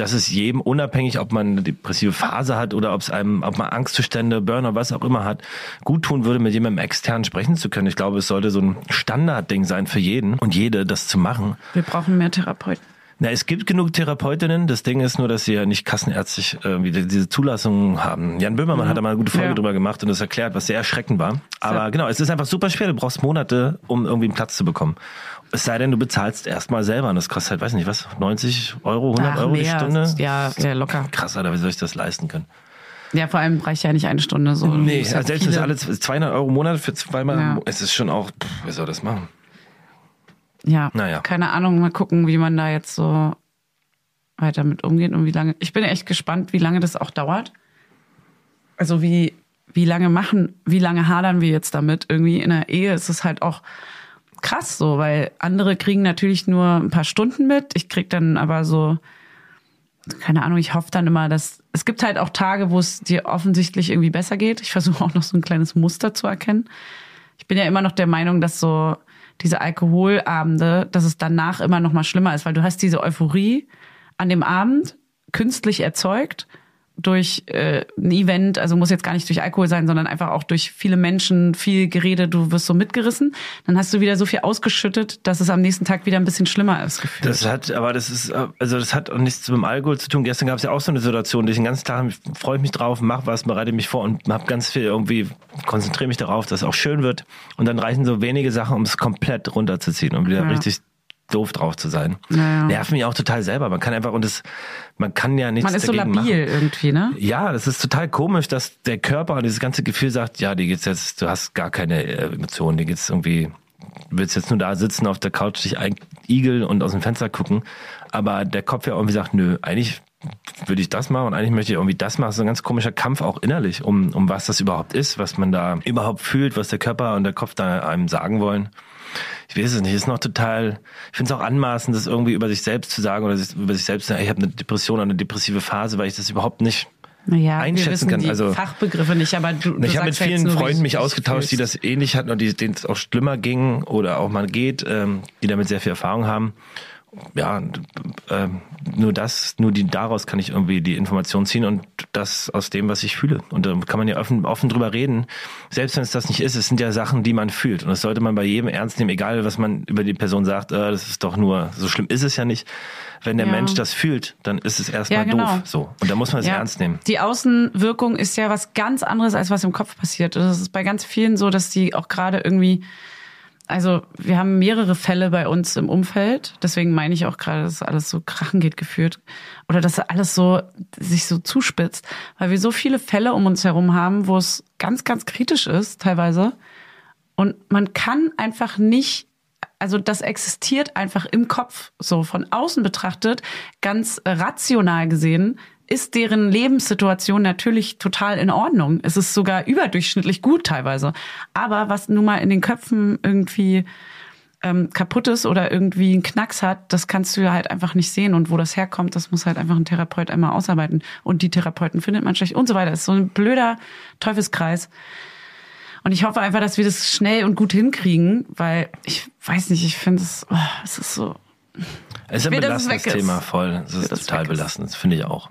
dass es jedem unabhängig, ob man eine depressive Phase hat oder ob es einem, ob man Angstzustände, Burner, was auch immer hat, gut tun würde, mit jemandem extern sprechen zu können. Ich glaube, es sollte so ein Standardding sein für jeden und jede, das zu machen. Wir brauchen mehr Therapeuten. Na, es gibt genug Therapeutinnen. Das Ding ist nur, dass sie ja nicht kassenärztlich irgendwie diese Zulassung haben. Jan Böhmermann hat da mal eine gute Folge Ja. drüber gemacht und das erklärt, was sehr erschreckend war. Aber genau, es ist einfach super schwer. Du brauchst Monate, um irgendwie einen Platz zu bekommen. Es sei denn, du bezahlst erstmal selber und das kostet halt, weiß nicht was, 90 Euro, 100 Ach, Euro die mehr. Stunde. Ja, ja, locker. Krass, Alter, wie soll ich das leisten können? Ja, vor allem reicht ja nicht eine Stunde so. Nee, ja also selbst wenn es viele- alle 200 Euro im Monat für zweimal, Ja. es ist schon auch, pff, wer soll das machen? Ja, Naja. keine Ahnung, mal gucken, wie man da jetzt so weiter mit umgeht und wie lange. Ich bin echt gespannt, wie lange das auch dauert. Also wie, wie lange machen, wie lange hadern wir jetzt damit? Irgendwie in der Ehe ist es halt auch krass so, weil andere kriegen natürlich nur ein paar Stunden mit. Ich krieg dann aber so, keine Ahnung, ich hoffe dann immer, dass es gibt halt auch Tage, wo es dir offensichtlich irgendwie besser geht. Ich versuche auch noch so ein kleines Muster zu erkennen. Ich bin ja immer noch der Meinung, dass so diese Alkoholabende, dass es danach immer noch mal schlimmer ist, weil du hast diese Euphorie an dem Abend künstlich erzeugt durch äh, ein Event, also muss jetzt gar nicht durch Alkohol sein, sondern einfach auch durch viele Menschen, viel Gerede, du wirst so mitgerissen. Dann hast du wieder so viel ausgeschüttet, dass es am nächsten Tag wieder ein bisschen schlimmer ist gefühlt. Das hat, aber das ist, also das hat auch nichts mit dem Alkohol zu tun. Gestern gab es ja auch so eine Situation, die ich den ganzen Tag freue ich mich drauf, mach was, bereite mich vor und hab ganz viel irgendwie, konzentriere mich darauf, dass es auch schön wird. Und dann reichen so wenige Sachen, um es komplett runterzuziehen und wieder Ja. richtig doof drauf zu sein. Ja, ja. Nervt mich auch total selber. Man kann einfach, und das, man kann ja nichts Man ist so dagegen labil machen. irgendwie, ne? Ja, das ist total komisch, dass der Körper und dieses ganze Gefühl sagt, ja, dir geht's jetzt, du hast gar keine äh, Emotionen, dir geht's irgendwie, du willst jetzt nur da sitzen auf der Couch, dich igeln und aus dem Fenster gucken. Aber der Kopf ja irgendwie sagt, nö, eigentlich würde ich das machen und eigentlich möchte ich irgendwie das machen. So ein ganz komischer Kampf auch innerlich, um, um was das überhaupt ist, was man da überhaupt fühlt, was der Körper und der Kopf da einem sagen wollen. Ich weiß es nicht, ist noch total, ich finde es auch anmaßend, das irgendwie über sich selbst zu sagen oder sich, über sich selbst zu sagen, ich habe eine Depression oder eine depressive Phase, weil ich das überhaupt nicht Naja, einschätzen kann. die Also- Fachbegriffe nicht, aber du, du ich habe mit jetzt vielen nur, Freunden mich ausgetauscht, die das ähnlich hatten und die- denen es auch schlimmer ging oder auch mal geht, ähm, die damit sehr viel Erfahrung haben. Ja, ähm, nur das, nur die daraus kann ich irgendwie die Information ziehen und das aus dem, was ich fühle. Und da kann man ja offen, offen drüber reden. Selbst wenn es das nicht ist, es sind ja Sachen, die man fühlt. Und das sollte man bei jedem ernst nehmen, egal was man über die Person sagt, äh, das ist doch nur, so schlimm ist es ja nicht. Wenn der Ja. Mensch das fühlt, dann ist es erstmal Ja, genau. doof. So. Und da muss man es Ja. ernst nehmen. Die Außenwirkung ist ja was ganz anderes, als was im Kopf passiert. Das ist bei ganz vielen so, dass die auch gerade irgendwie, also wir haben mehrere Fälle bei uns im Umfeld, deswegen meine ich auch gerade, dass alles so krachen geht geführt oder dass alles so sich so zuspitzt, weil wir so viele Fälle um uns herum haben, wo es ganz, ganz kritisch ist teilweise. Und man kann einfach nicht, also das existiert einfach im Kopf, so von außen betrachtet, ganz rational gesehen, ist deren Lebenssituation natürlich total in Ordnung. Es ist sogar überdurchschnittlich gut teilweise. Aber was nun mal in den Köpfen irgendwie ähm, kaputt ist oder irgendwie einen Knacks hat, das kannst du ja halt einfach nicht sehen. Und wo das herkommt, das muss halt einfach ein Therapeut einmal ausarbeiten. Und die Therapeuten findet man schlecht und so weiter. Das ist so ein blöder Teufelskreis. Und ich hoffe einfach, dass wir das schnell und gut hinkriegen, weil ich weiß nicht, ich finde es, oh, es ist so. Es ist ein will, belastendes. Thema, voll. Es ist total belastend, das finde ich auch.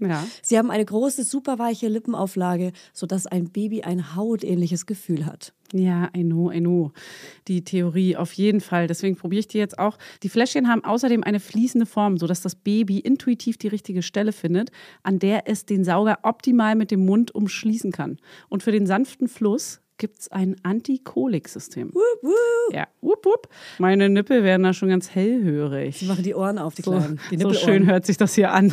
Ja. Sie haben eine große, superweiche Lippenauflage, sodass ein Baby ein hautähnliches Gefühl hat. Ja, I know, I know. Die Theorie auf jeden Fall. Deswegen probiere ich die jetzt auch. Die Fläschchen haben außerdem eine fließende Form, sodass das Baby intuitiv die richtige Stelle findet, an der es den Sauger optimal mit dem Mund umschließen kann. Und für den sanften Fluss gibt es ein Antikolik-System. Ja, wup, wup. Meine Nippel werden da schon ganz hellhörig. Sie machen die Ohren auf, die So, Kleinen. Die so schön hört sich das hier an.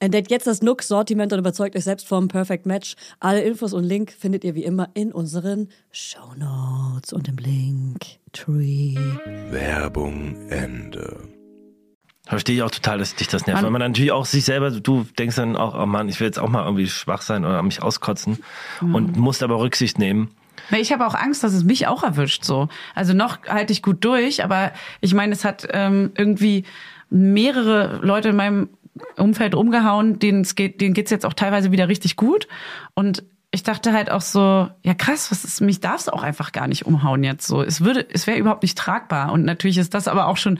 entdeckt jetzt das Nook-Sortiment und überzeugt euch selbst vom Perfect Match. Alle Infos und Link findet ihr wie immer in unseren Shownotes und im Link Tree. Werbung Ende. Verstehe ich auch total, dass dich das nervt. Weil man natürlich auch sich selber, du denkst dann auch, oh Mann, ich will jetzt auch mal irgendwie schwach sein oder mich auskotzen und musst aber Rücksicht nehmen. Ich habe auch Angst, dass es mich auch erwischt. So, also noch halte ich gut durch, aber ich meine, es hat ähm, irgendwie mehrere Leute in meinem Umfeld umgehauen, denen geht, denen geht's jetzt auch teilweise wieder richtig gut. Und ich dachte halt auch so, ja krass, was ist, mich darf es auch einfach gar nicht umhauen jetzt so. Es würde, es wäre überhaupt nicht tragbar. Und natürlich ist das aber auch schon,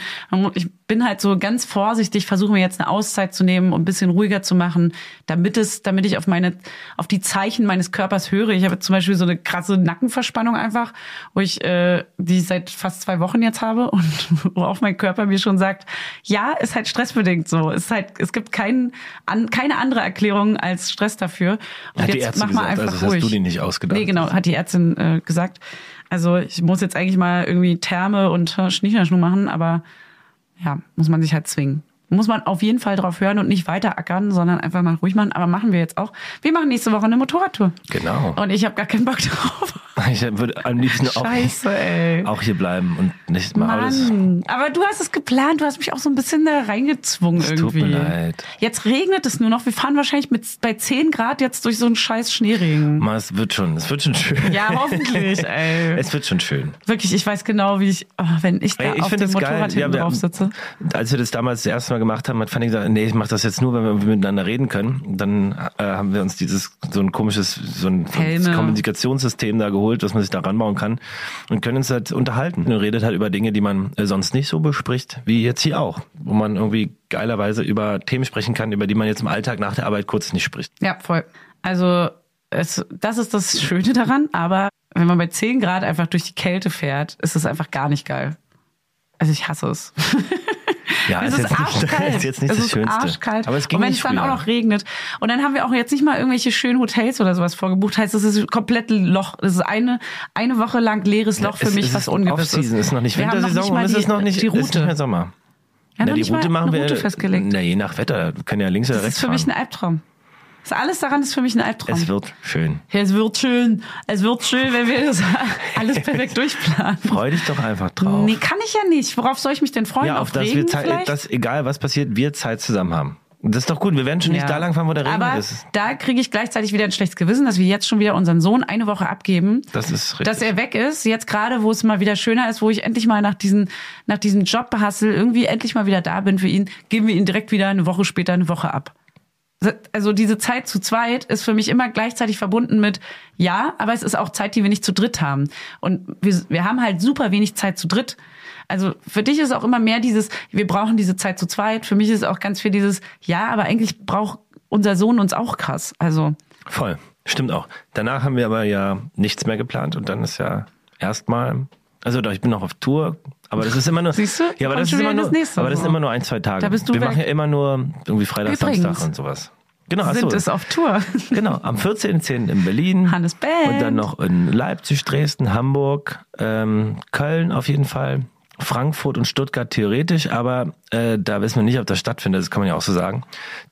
ich bin halt so ganz vorsichtig, versuche mir jetzt eine Auszeit zu nehmen, um ein bisschen ruhiger zu machen, damit es, damit ich auf meine, auf die Zeichen meines Körpers höre. Ich habe zum Beispiel so eine krasse Nackenverspannung einfach, wo ich, äh, die ich seit fast zwei Wochen jetzt habe [laughs] und wo auch mein Körper mir schon sagt, ja, ist halt stressbedingt so. Es ist halt, es gibt kein, an, keine andere Erklärung als Stress dafür. Und die jetzt mach mal gesagt, einfach also das hast ruhig. du dir nicht ausgedacht. Nee, genau, hat die Ärztin äh, gesagt. Also ich muss jetzt eigentlich mal irgendwie Therme und Schnichnerschnu machen, aber ja, muss man sich halt zwingen. Muss man auf jeden Fall drauf hören und nicht weiter ackern, sondern einfach mal ruhig machen. Aber machen wir jetzt auch. Wir machen nächste Woche eine Motorradtour. Genau. Und ich habe gar keinen Bock drauf. [laughs] Ich würde am liebsten auch, Scheiße, auch hier bleiben und nicht mal alles. Mann, aber du hast es geplant, du hast mich auch so ein bisschen da reingezwungen Es tut irgendwie. mir leid. Jetzt regnet es nur noch. Wir fahren wahrscheinlich mit bei 10 Grad jetzt durch so einen scheiß Schneeregen. Mal, Es wird schon, es wird schon schön. Ja, hoffentlich, [laughs] ey. Es wird schon schön. Wirklich, ich weiß genau, wie ich, oh, wenn ich da Ey, ich auf finde dem geil. Motorrad Ja, hinten wir- drauf sitze. Als wir das damals das erste Mal gemacht haben, hat Fanny gesagt, nee, ich mache das jetzt nur, wenn wir miteinander reden können. Dann äh, haben wir uns dieses so ein komisches so ein, so ein. Kommunikationssystem da geholt, was man sich da ranbauen kann und können uns halt unterhalten. Und redet halt über Dinge, die man äh, sonst nicht so bespricht, wie jetzt hier auch, wo man irgendwie geilerweise über Themen sprechen kann, über die man jetzt im Alltag nach der Arbeit kurz nicht spricht. Ja, voll. Also, es, das ist das Schöne daran, aber wenn man bei 10 Grad einfach durch die Kälte fährt, ist es einfach gar nicht geil. Also ich hasse es. [laughs] Ja, es ist, jetzt nicht, arschkalt. ist jetzt nicht es das ist Schönste. arschkalt. Aber es ging und wenn es dann auch noch regnet. Und dann haben wir auch jetzt nicht mal irgendwelche schönen Hotels oder sowas vorgebucht. Heißt, es ist komplett Loch. Es ist eine, eine Woche lang leeres Loch für es, mich, es was ist ungewiss ist. Off-Season, ist noch nicht Wintersaison und es die, ist noch nicht, die ist nicht Route. mehr Sommer. Ja, Na, die Route machen wir Route festgelegt. Na, je nach Wetter. Wir können ja links oder Das rechts ist für mich fahren. ein Albtraum. Das alles daran ist für mich ein Albtraum. Es wird schön. Es wird schön. Es wird schön, wenn wir das [laughs] alles perfekt [laughs] durchplanen. Freu dich doch einfach drauf. Nee, kann ich ja nicht. Worauf soll ich mich denn freuen? ja, auf, dass Regen wir Zeit, dass egal was passiert, wir Zeit zusammen haben. Das ist doch gut. Wir werden schon nicht Ja. da lang fahren, wo der Regen Aber ist. da kriege ich gleichzeitig wieder ein schlechtes Gewissen, dass wir jetzt schon wieder unseren Sohn eine Woche abgeben. Das ist richtig. Dass er weg ist, jetzt gerade, wo es mal wieder schöner ist, wo ich endlich mal nach diesen, nach diesem Jobbehassel irgendwie endlich mal wieder da bin für ihn, geben wir ihn direkt wieder eine Woche später eine Woche ab. Also diese Zeit zu zweit ist für mich immer gleichzeitig verbunden mit ja, aber es ist auch Zeit, die wir nicht zu dritt haben. Und wir, wir haben halt super wenig Zeit zu dritt. Also für dich ist auch immer mehr dieses, wir brauchen diese Zeit zu zweit. Für mich ist auch ganz viel dieses, ja, aber eigentlich braucht unser Sohn uns auch krass. Also Voll. Stimmt auch. Danach haben wir aber ja nichts mehr geplant und dann ist ja erstmal, also doch, ich bin noch auf Tour, aber das ist immer nur. Siehst du? Ja, aber das ist immer nur, das aber das ist immer nur ein, zwei Tage. Da bist du wir weg. machen ja immer nur irgendwie Freitag, Übrigens. Samstag und sowas. Genau, Sind so. es auf Tour. [laughs] Genau, am 14.10. in Berlin. Hannes Band. Und dann noch in Leipzig, Dresden, Hamburg, ähm, Köln auf jeden Fall. Frankfurt und Stuttgart theoretisch, aber äh, da wissen wir nicht, ob das stattfindet, das kann man ja auch so sagen.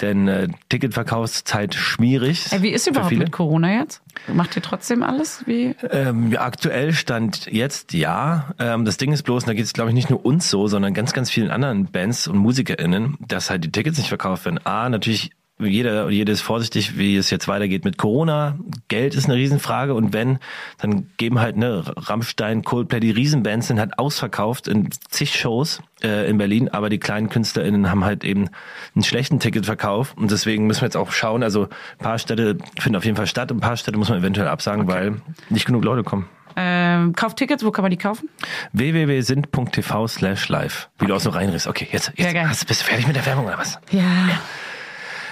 Denn äh, Ticketverkauf ist zurzeit schwierig. Ey, wie ist überhaupt mit Corona jetzt? Macht ihr trotzdem alles? Wie? Ähm, ja, aktuell stand jetzt ja. Ähm, das Ding ist bloß, und da geht es glaube ich nicht nur uns so, sondern ganz, ganz vielen anderen Bands und MusikerInnen, dass halt die Tickets nicht verkauft werden. A, natürlich jeder und jede ist vorsichtig, wie es jetzt weitergeht mit Corona. Geld ist eine Riesenfrage und wenn, dann geben halt ne Rammstein, Coldplay, die Riesenbands sind halt ausverkauft in zig Shows äh, in Berlin, aber die kleinen KünstlerInnen haben halt eben einen schlechten Ticketverkauf und deswegen müssen wir jetzt auch schauen. Also ein paar Städte finden auf jeden Fall statt und ein paar Städte muss man eventuell absagen, weil nicht genug Leute kommen. Ähm, kauft Tickets, wo kann man die kaufen? www.sind.tv slash live. Wie du auch so reinrichst. Okay, jetzt, jetzt hast, bist du fertig mit der Werbung oder was? Ja. Ja,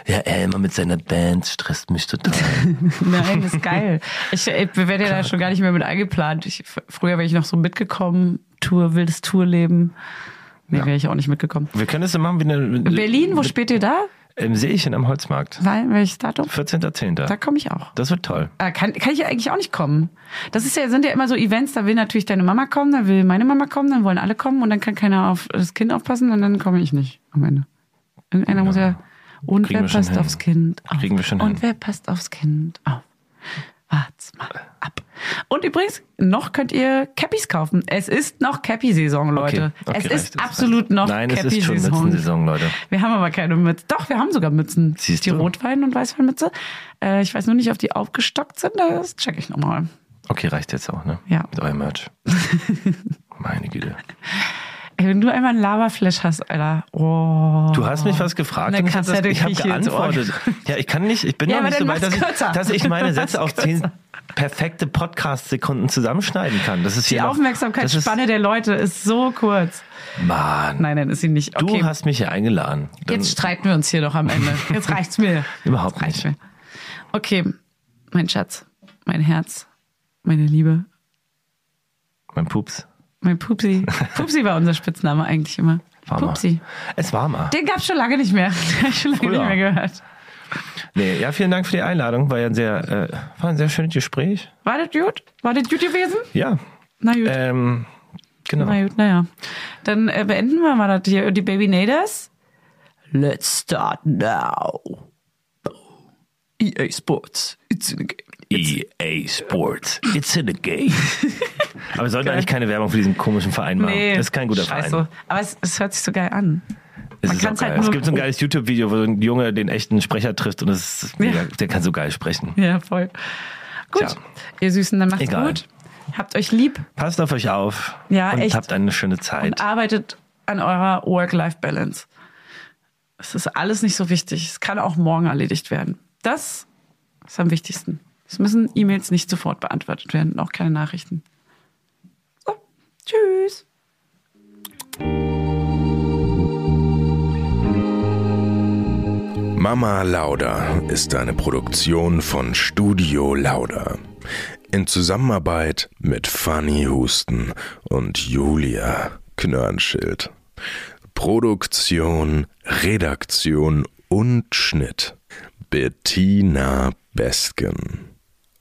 er immer mit seiner Band stresst mich total. [laughs] Nein, das ist geil. Ich, ich werde ja da schon gar nicht mehr mit eingeplant. Ich, früher wäre ich noch so mitgekommen. Tour, wildes Tourleben. Nee, wäre ich auch nicht mitgekommen. Wir können es so machen wie eine... Berlin, wo spielt ihr da? Im Seechen am Holzmarkt. Weil, welches Datum? 14.10. Da komme ich auch. Das wird toll. Äh, kann, kann ich ja eigentlich auch nicht kommen. Das ist ja, sind ja immer so Events, da will natürlich deine Mama kommen, dann will meine Mama kommen, dann wollen alle kommen und dann kann keiner auf das Kind aufpassen und dann komme ich nicht am Ende. Irgendeiner muss ja. Und Kriegen wer passt hin. aufs Kind auf? Kriegen wir schon und hin. wer passt aufs Kind auf? Wart's mal ab. Und übrigens, noch könnt ihr Cappies kaufen. Es ist noch Cappy-Saison, Leute. Okay, okay, es ist absolut reicht. noch Nein, es ist schon Cappy-Saison. Mützensaison, Leute. Wir haben aber keine Mütze. Doch, wir haben sogar Mützen. Siehst die du. Rotwein- und Weißweinmütze. Äh, ich weiß nur nicht, ob die aufgestockt sind. Das check ich nochmal. Okay, reicht jetzt auch, ne? Ja. Mit eurem Merch. [laughs] Meine Güte. Ey, wenn du einmal einen Laberflash hast, Alter. Oh. Du hast mich was gefragt und ich habe hab geantwortet. Ja, ich kann nicht, ich bin Ja, noch nicht so weit, dass ich, dass ich meine [laughs] Sätze auf zehn perfekte Podcast-Sekunden zusammenschneiden kann. Das ist Die Aufmerksamkeitsspanne der Leute ist so kurz. Mann. Nein, nein, ist sie nicht. Du Okay. hast mich hier eingeladen. Dann- Jetzt streiten wir uns hier doch am Ende. Jetzt reicht's mir. [laughs] Überhaupt reicht's nicht. Mir. Okay, mein Schatz, mein Herz, meine Liebe, mein Pups. mein Pupsi. [laughs] Pupsi war unser Spitzname eigentlich immer. War mal. Pupsi. Es war mal. Den gab's schon lange nicht mehr. [laughs] Den hab ich schon lange Früher. nicht mehr gehört. Nee, ja, vielen Dank für die Einladung. War ja ein sehr, äh, war ein sehr schönes Gespräch. War das gut? War das gut gewesen? Ja. Na gut. Ähm, genau. Na gut, naja. Dann äh, beenden wir mal das hier. Die Baby Naders. Let's start now. EA Sports. It's in the game. EA Sports. It's in the game. [laughs] Aber wir sollten eigentlich keine Werbung für diesen komischen Verein machen. das ist kein guter scheiße. Verein. Aber es, es hört sich so geil an. Es, halt es gibt so ein geiles YouTube-Video, wo so ein Junge den echten Sprecher trifft und ist mega, der kann so geil sprechen. Ja, voll. Gut, Tja. ihr Süßen, dann macht's Egal. gut. Habt euch lieb Passt auf euch auf Ja, und echt. habt eine schöne Zeit. und arbeitet an eurer Work-Life-Balance. Es ist alles nicht so wichtig. Es kann auch morgen erledigt werden. Das ist am wichtigsten. Es müssen E-Mails nicht sofort beantwortet werden, auch keine Nachrichten. So, tschüss. Mama Lauda ist eine Produktion von Studio Lauda. In Zusammenarbeit mit Fanny Husten und Julia Knörnschild. Produktion, Redaktion und Schnitt Bettina Bestgen.